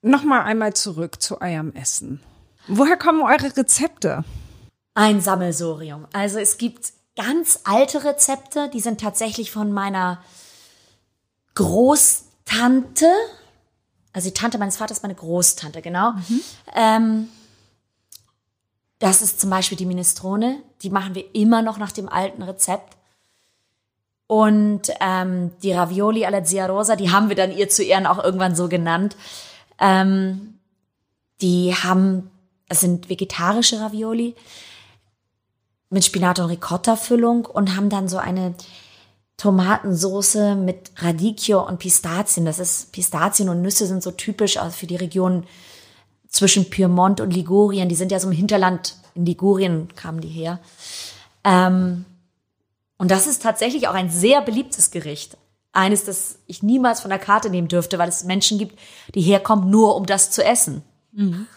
Nochmal einmal zurück zu eurem Essen. Woher kommen eure Rezepte? Ein Sammelsorium. Also es gibt ganz alte Rezepte, die sind tatsächlich von meiner Großtante, also die Tante meines Vaters, meine Großtante, genau. Mhm. Ähm, das ist zum Beispiel die Minestrone, die machen wir immer noch nach dem alten Rezept. Und ähm, die Ravioli alla Zia Rosa, die haben wir dann ihr zu Ehren auch irgendwann so genannt. Ähm, die haben, es sind vegetarische Ravioli mit Spinat und Ricotta-Füllung und haben dann so eine Tomatensoße mit Radicchio und Pistazien. Das ist Pistazien und Nüsse sind so typisch für die Region zwischen Piemont und Ligurien. Die sind ja so im Hinterland. In Ligurien kamen die her. Ähm, und das ist tatsächlich auch ein sehr beliebtes Gericht. Eines, das ich niemals von der Karte nehmen dürfte, weil es Menschen gibt, die herkommen, nur um das zu essen. Mhm.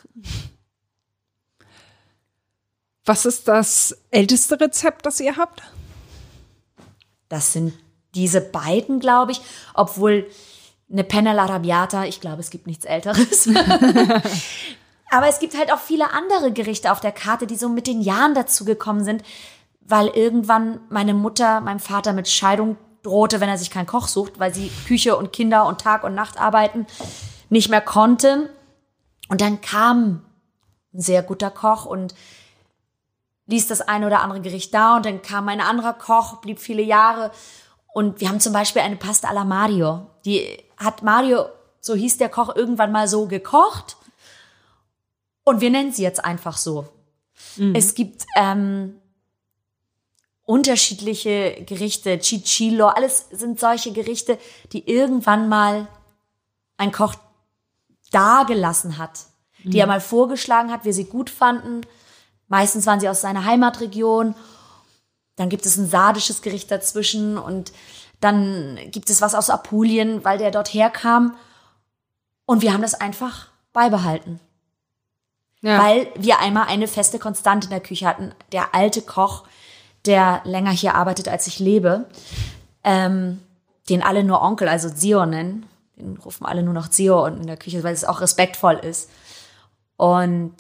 Was ist das älteste Rezept, das ihr habt? Das sind diese beiden, glaube ich, obwohl eine Penna l'Arabiata, ich glaube, es gibt nichts Älteres. Aber es gibt halt auch viele andere Gerichte auf der Karte, die so mit den Jahren dazugekommen sind, weil irgendwann meine Mutter meinem Vater mit Scheidung drohte, wenn er sich keinen Koch sucht, weil sie Küche und Kinder und Tag und Nacht arbeiten nicht mehr konnte. Und dann kam ein sehr guter Koch und ließ das eine oder andere Gericht da und dann kam ein anderer Koch, blieb viele Jahre und wir haben zum Beispiel eine Pasta alla Mario. Die hat Mario, so hieß der Koch, irgendwann mal so gekocht und wir nennen sie jetzt einfach so. Mhm. Es gibt ähm, unterschiedliche Gerichte, Cicillo, alles sind solche Gerichte, die irgendwann mal ein Koch dagelassen hat, die mhm. er mal vorgeschlagen hat, wir sie gut fanden Meistens waren sie aus seiner Heimatregion. Dann gibt es ein sardisches Gericht dazwischen und dann gibt es was aus Apulien, weil der dort herkam. Und wir haben das einfach beibehalten. Ja. Weil wir einmal eine feste Konstante in der Küche hatten. Der alte Koch, der länger hier arbeitet, als ich lebe, ähm, den alle nur Onkel, also Zio nennen. Den rufen alle nur noch Zio in der Küche, weil es auch respektvoll ist. Und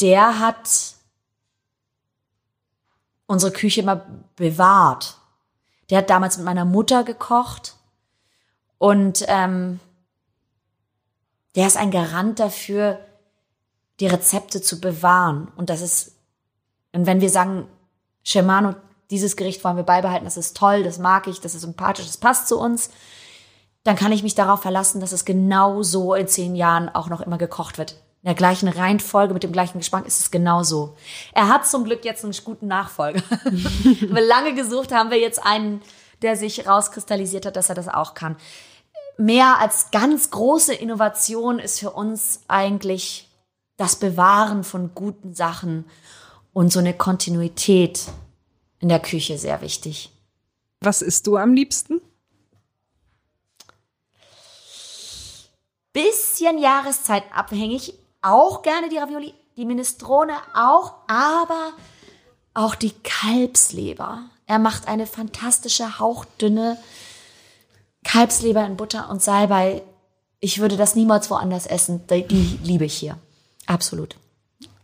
der hat unsere Küche immer bewahrt. Der hat damals mit meiner Mutter gekocht und ähm, der ist ein Garant dafür, die Rezepte zu bewahren. Und das ist, und wenn wir sagen, Shemano, dieses Gericht wollen wir beibehalten, das ist toll, das mag ich, das ist sympathisch, das passt zu uns, dann kann ich mich darauf verlassen, dass es genau so in zehn Jahren auch noch immer gekocht wird in der gleichen Reihenfolge, mit dem gleichen Geschmack ist es genauso. Er hat zum Glück jetzt einen guten Nachfolger. wir lange gesucht haben wir jetzt einen, der sich rauskristallisiert hat, dass er das auch kann. Mehr als ganz große Innovation ist für uns eigentlich das Bewahren von guten Sachen und so eine Kontinuität in der Küche sehr wichtig. Was isst du am liebsten? Bisschen jahreszeitabhängig. Auch gerne die Ravioli, die Minestrone auch, aber auch die Kalbsleber. Er macht eine fantastische, hauchdünne Kalbsleber in Butter und Salbei. Ich würde das niemals woanders essen. Die, die liebe ich hier. Absolut.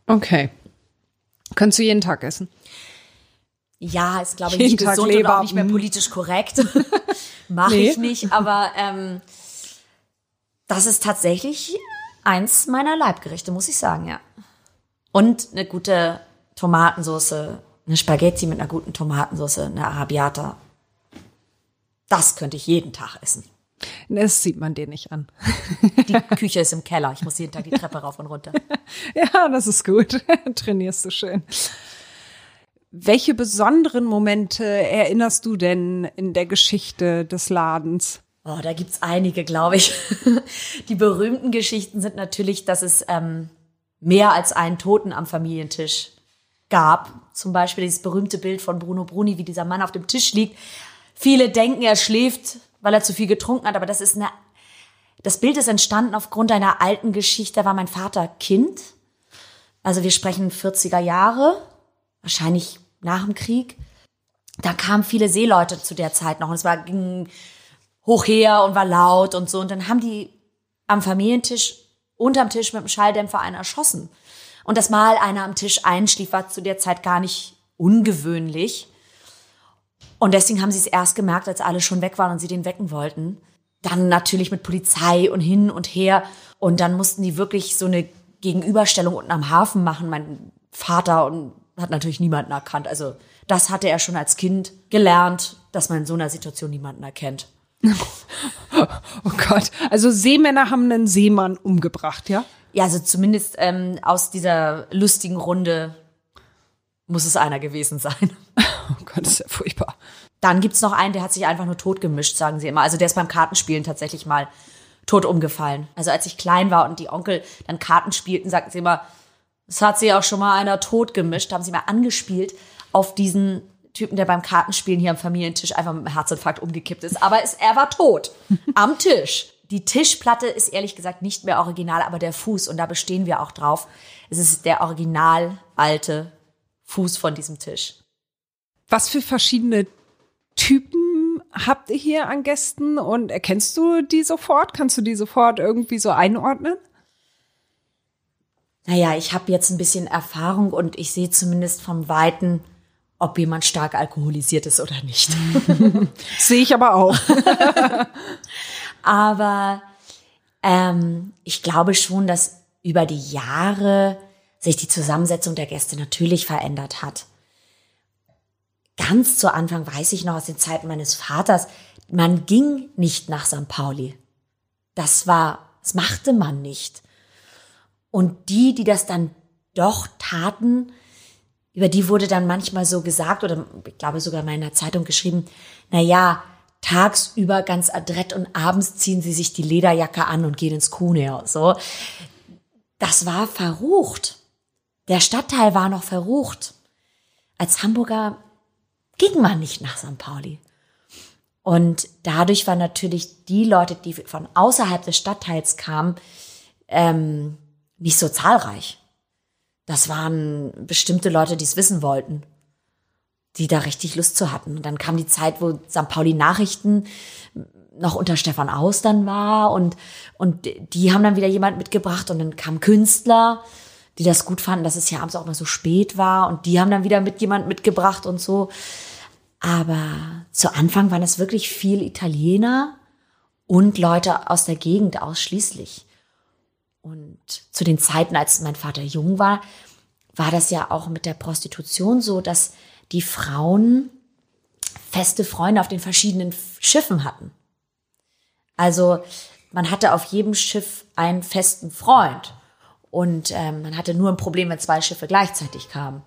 Okay. Kannst du jeden Tag essen? Ja, ist glaube ich Jeden nicht Tag gesund Leber. und auch nicht mehr Mm. politisch korrekt. Mache Nee. ich nicht, aber ähm, das ist tatsächlich eins meiner Leibgerichte, muss ich sagen, ja. Und eine gute Tomatensauce, eine Spaghetti mit einer guten Tomatensauce, eine Arabiata. Das könnte ich jeden Tag essen. Das sieht man dir nicht an. Die Küche ist im Keller. Ich muss jeden Tag die Treppe rauf und runter. Ja, das ist gut. Trainierst du schön. Welche besonderen Momente erinnerst du denn in der Geschichte des Ladens? Oh, da gibt's einige, glaube ich. Die berühmten Geschichten sind natürlich, dass es ähm, mehr als einen Toten am Familientisch gab. Zum Beispiel dieses berühmte Bild von Bruno Bruni, wie dieser Mann auf dem Tisch liegt. Viele denken, er schläft, weil er zu viel getrunken hat, aber das ist eine. Das Bild ist entstanden aufgrund einer alten Geschichte. Da war mein Vater Kind. Also wir sprechen 40er Jahre, wahrscheinlich nach dem Krieg. Da kamen viele Seeleute zu der Zeit noch und es war ging hoch her und war laut und so. Und dann haben die am Familientisch, unterm Tisch mit dem Schalldämpfer einen erschossen. Und dass mal einer am Tisch einschlief, war zu der Zeit gar nicht ungewöhnlich. Und deswegen haben sie es erst gemerkt, als alle schon weg waren und sie den wecken wollten. Dann natürlich mit Polizei und hin und her. Und dann mussten die wirklich so eine Gegenüberstellung unten am Hafen machen. Mein Vater und hat natürlich niemanden erkannt. Also das hatte er schon als Kind gelernt, dass man in so einer Situation niemanden erkennt. Oh Gott. Also Seemänner haben einen Seemann umgebracht, ja? Ja, also zumindest ähm, aus dieser lustigen Runde muss es einer gewesen sein. Oh Gott, das ist ja furchtbar. Dann gibt's noch einen, der hat sich einfach nur tot gemischt, sagen sie immer. Also der ist beim Kartenspielen tatsächlich mal tot umgefallen. Also als ich klein war und die Onkel dann Karten spielten, sagten sie immer, es hat sich auch schon mal einer tot gemischt. Haben sie mal angespielt auf diesen Typen, der beim Kartenspielen hier am Familientisch einfach mit einem Herzinfarkt umgekippt ist. Aber es, er war tot. Am Tisch. Die Tischplatte ist ehrlich gesagt nicht mehr original, aber der Fuß, und da bestehen wir auch drauf, es ist der original alte Fuß von diesem Tisch. Was für verschiedene Typen habt ihr hier an Gästen und erkennst du die sofort? Kannst du die sofort irgendwie so einordnen? Naja, ich habe jetzt ein bisschen Erfahrung und ich sehe zumindest vom Weiten, ob jemand stark alkoholisiert ist oder nicht. Sehe ich aber auch. Aber ähm, ich glaube schon, dass über die Jahre sich die Zusammensetzung der Gäste natürlich verändert hat. Ganz zu Anfang weiß ich noch aus den Zeiten meines Vaters, man ging nicht nach St. Pauli. Das war, das machte man nicht. Und die, die das dann doch taten, über die wurde dann manchmal so gesagt, oder ich glaube sogar mal in der Zeitung geschrieben, na ja, tagsüber ganz adrett und abends ziehen sie sich die Lederjacke an und gehen ins Kuhneo. So. Das war verrucht. Der Stadtteil war noch verrucht. Als Hamburger ging man nicht nach St. Pauli. Und dadurch waren natürlich die Leute, die von außerhalb des Stadtteils kamen, ähm, nicht so zahlreich. Das waren bestimmte Leute, die es wissen wollten, die da richtig Lust zu hatten. Und dann kam die Zeit, wo St. Pauli Nachrichten noch unter Stefan Austern war und, und die haben dann wieder jemand mitgebracht und dann kamen Künstler, die das gut fanden, dass es ja abends auch mal so spät war und die haben dann wieder mit jemand mitgebracht und so. Aber zu Anfang waren es wirklich viel Italiener und Leute aus der Gegend ausschließlich. Und zu den Zeiten, als mein Vater jung war, war das ja auch mit der Prostitution so, dass die Frauen feste Freunde auf den verschiedenen Schiffen hatten. Also man hatte auf jedem Schiff einen festen Freund. Und ähm, man hatte nur ein Problem, wenn zwei Schiffe gleichzeitig kamen.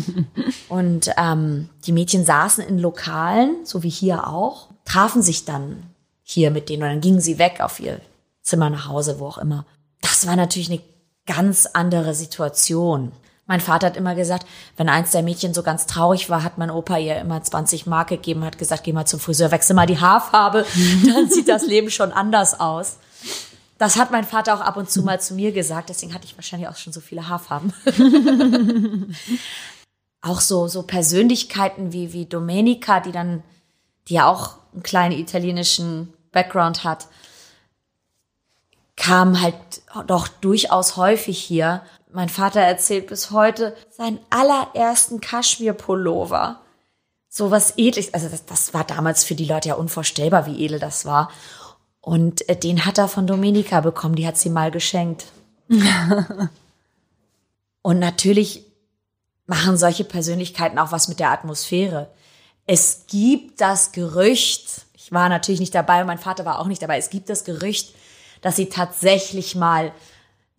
und ähm, die Mädchen saßen in Lokalen, so wie hier auch, trafen sich dann hier mit denen und dann gingen sie weg auf ihr Zimmer nach Hause, wo auch immer. Das war natürlich eine ganz andere Situation. Mein Vater hat immer gesagt, wenn eins der Mädchen so ganz traurig war, hat mein Opa ihr immer 20 Mark gegeben, hat gesagt, geh mal zum Friseur, wechsel mal die Haarfarbe, dann sieht das Leben schon anders aus. Das hat mein Vater auch ab und zu mal zu mir gesagt, deswegen hatte ich wahrscheinlich auch schon so viele Haarfarben. auch so, so Persönlichkeiten wie, wie Domenica, die dann, die ja auch einen kleinen italienischen Background hat, kam halt doch durchaus häufig hier. Mein Vater erzählt bis heute seinen allerersten Kaschmir-Pullover. So was edles. Also das, das war damals für die Leute ja unvorstellbar, wie edel das war. Und äh, den hat er von Dominika bekommen. Die hat sie mal geschenkt. Und natürlich machen solche Persönlichkeiten auch was mit der Atmosphäre. Es gibt das Gerücht, ich war natürlich nicht dabei, mein Vater war auch nicht dabei, es gibt das Gerücht, dass sie tatsächlich mal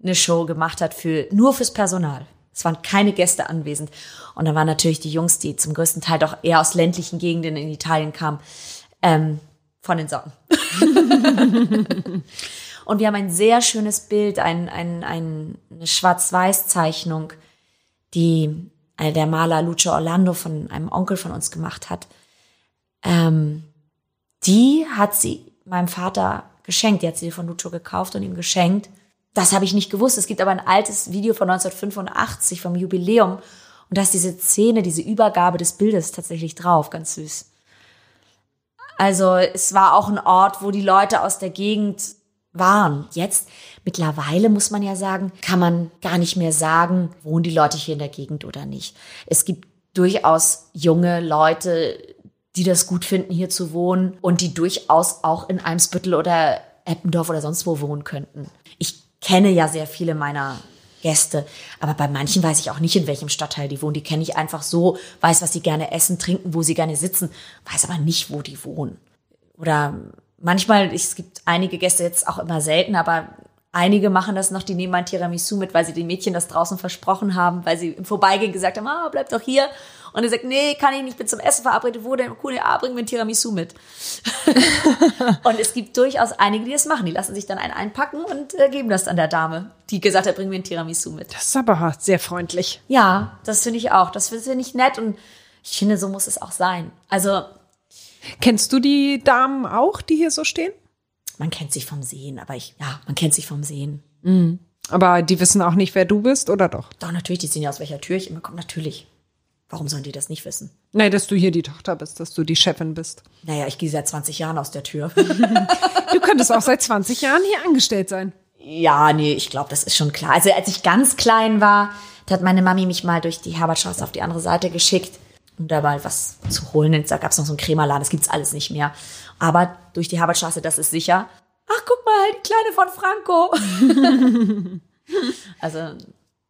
eine Show gemacht hat für nur fürs Personal. Es waren keine Gäste anwesend. Und da waren natürlich die Jungs, die zum größten Teil doch eher aus ländlichen Gegenden in Italien kamen, ähm, von den Socken. und wir haben ein sehr schönes Bild, ein, ein, ein, eine Schwarz-Weiß-Zeichnung, die äh, der Maler Lucio Orlando von einem Onkel von uns gemacht hat. Ähm, die hat sie meinem Vater geschenkt. Die hat sie von Lucio gekauft und ihm geschenkt. Das habe ich nicht gewusst. Es gibt aber ein altes Video von 1985 vom Jubiläum und da ist diese Szene, diese Übergabe des Bildes tatsächlich drauf. Ganz süß. Also es war auch ein Ort, wo die Leute aus der Gegend waren. Jetzt, mittlerweile muss man ja sagen, kann man gar nicht mehr sagen, wohnen die Leute hier in der Gegend oder nicht. Es gibt durchaus junge Leute, die das gut finden, hier zu wohnen und die durchaus auch in Eimsbüttel oder Eppendorf oder sonst wo wohnen könnten. Ich kenne ja sehr viele meiner Gäste, aber bei manchen weiß ich auch nicht, in welchem Stadtteil die wohnen. Die kenne ich einfach so, weiß, was sie gerne essen, trinken, wo sie gerne sitzen, weiß aber nicht, wo die wohnen. Oder manchmal, es gibt einige Gäste jetzt auch immer selten, aber einige machen das noch, die nehmen ein Tiramisu mit, weil sie den Mädchen das draußen versprochen haben, weil sie im Vorbeigehen gesagt haben, ah, bleib doch hier. Und er sagt, nee, kann ich nicht, bin zum Essen verabredet. Wo denn? Cool, ja, bring mir ein Tiramisu mit. und es gibt durchaus einige, die das machen. Die lassen sich dann einen einpacken und äh, geben das dann der Dame, die gesagt hat, bring mir ein Tiramisu mit. Das ist aber sehr freundlich. Ja, das finde ich auch. Das finde ich nett und ich finde, so muss es auch sein. Also. Kennst du die Damen auch, die hier so stehen? Man kennt sich vom Sehen, aber ich, ja, man kennt sich vom Sehen. Mhm. Aber die wissen auch nicht, wer du bist, oder doch? Doch, natürlich, die sehen ja aus welcher Tür ich immer komme, natürlich. Warum sollen die das nicht wissen? Nein, dass du hier die Tochter bist, dass du die Chefin bist. Naja, ich gehe seit 20 Jahren aus der Tür. du könntest auch seit 20 Jahren hier angestellt sein. Ja, nee, ich glaube, das ist schon klar. Also als ich ganz klein war, da hat meine Mami mich mal durch die Herbertstraße auf die andere Seite geschickt, um da mal was zu holen. Da gab es noch so einen Krämerladen, das gibt's alles nicht mehr. Aber durch die Herbertstraße, das ist sicher. Ach, guck mal, die Kleine von Franco. also,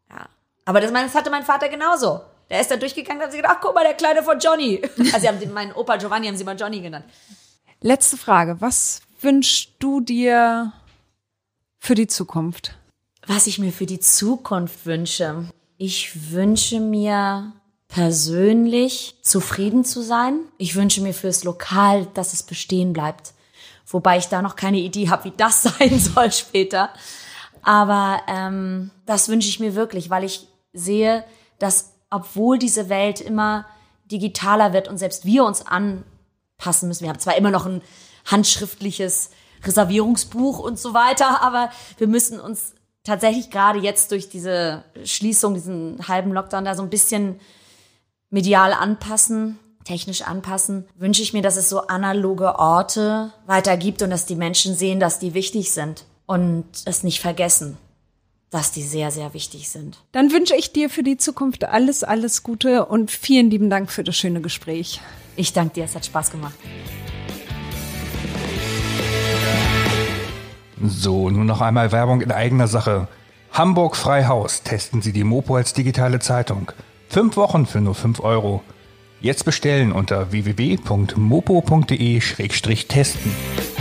ja. Aber das, das hatte mein Vater genauso. Der ist da durchgegangen und hat sich gedacht, ach, guck mal, der Kleine von Johnny. Also sie haben den, meinen Opa Giovanni haben sie mal Johnny genannt. Letzte Frage. Was wünschst du dir für die Zukunft? Was ich mir für die Zukunft wünsche? Ich wünsche mir persönlich zufrieden zu sein. Ich wünsche mir fürs Lokal, dass es bestehen bleibt. Wobei ich da noch keine Idee habe, wie das sein soll später. Aber ähm, das wünsche ich mir wirklich, weil ich sehe, dass obwohl diese Welt immer digitaler wird und selbst wir uns anpassen müssen. Wir haben zwar immer noch ein handschriftliches Reservierungsbuch und so weiter, aber wir müssen uns tatsächlich gerade jetzt durch diese Schließung, diesen halben Lockdown da so ein bisschen medial anpassen, technisch anpassen, wünsche ich mir, dass es so analoge Orte weiter gibt und dass die Menschen sehen, dass die wichtig sind und es nicht vergessen dass die sehr, sehr wichtig sind. Dann wünsche ich dir für die Zukunft alles, alles Gute und vielen lieben Dank für das schöne Gespräch. Ich danke dir, es hat Spaß gemacht. So, nun noch einmal Werbung in eigener Sache. Hamburg Freihaus testen Sie die Mopo als digitale Zeitung. Fünf Wochen für nur fünf Euro. Jetzt bestellen unter www.mopo.de-testen.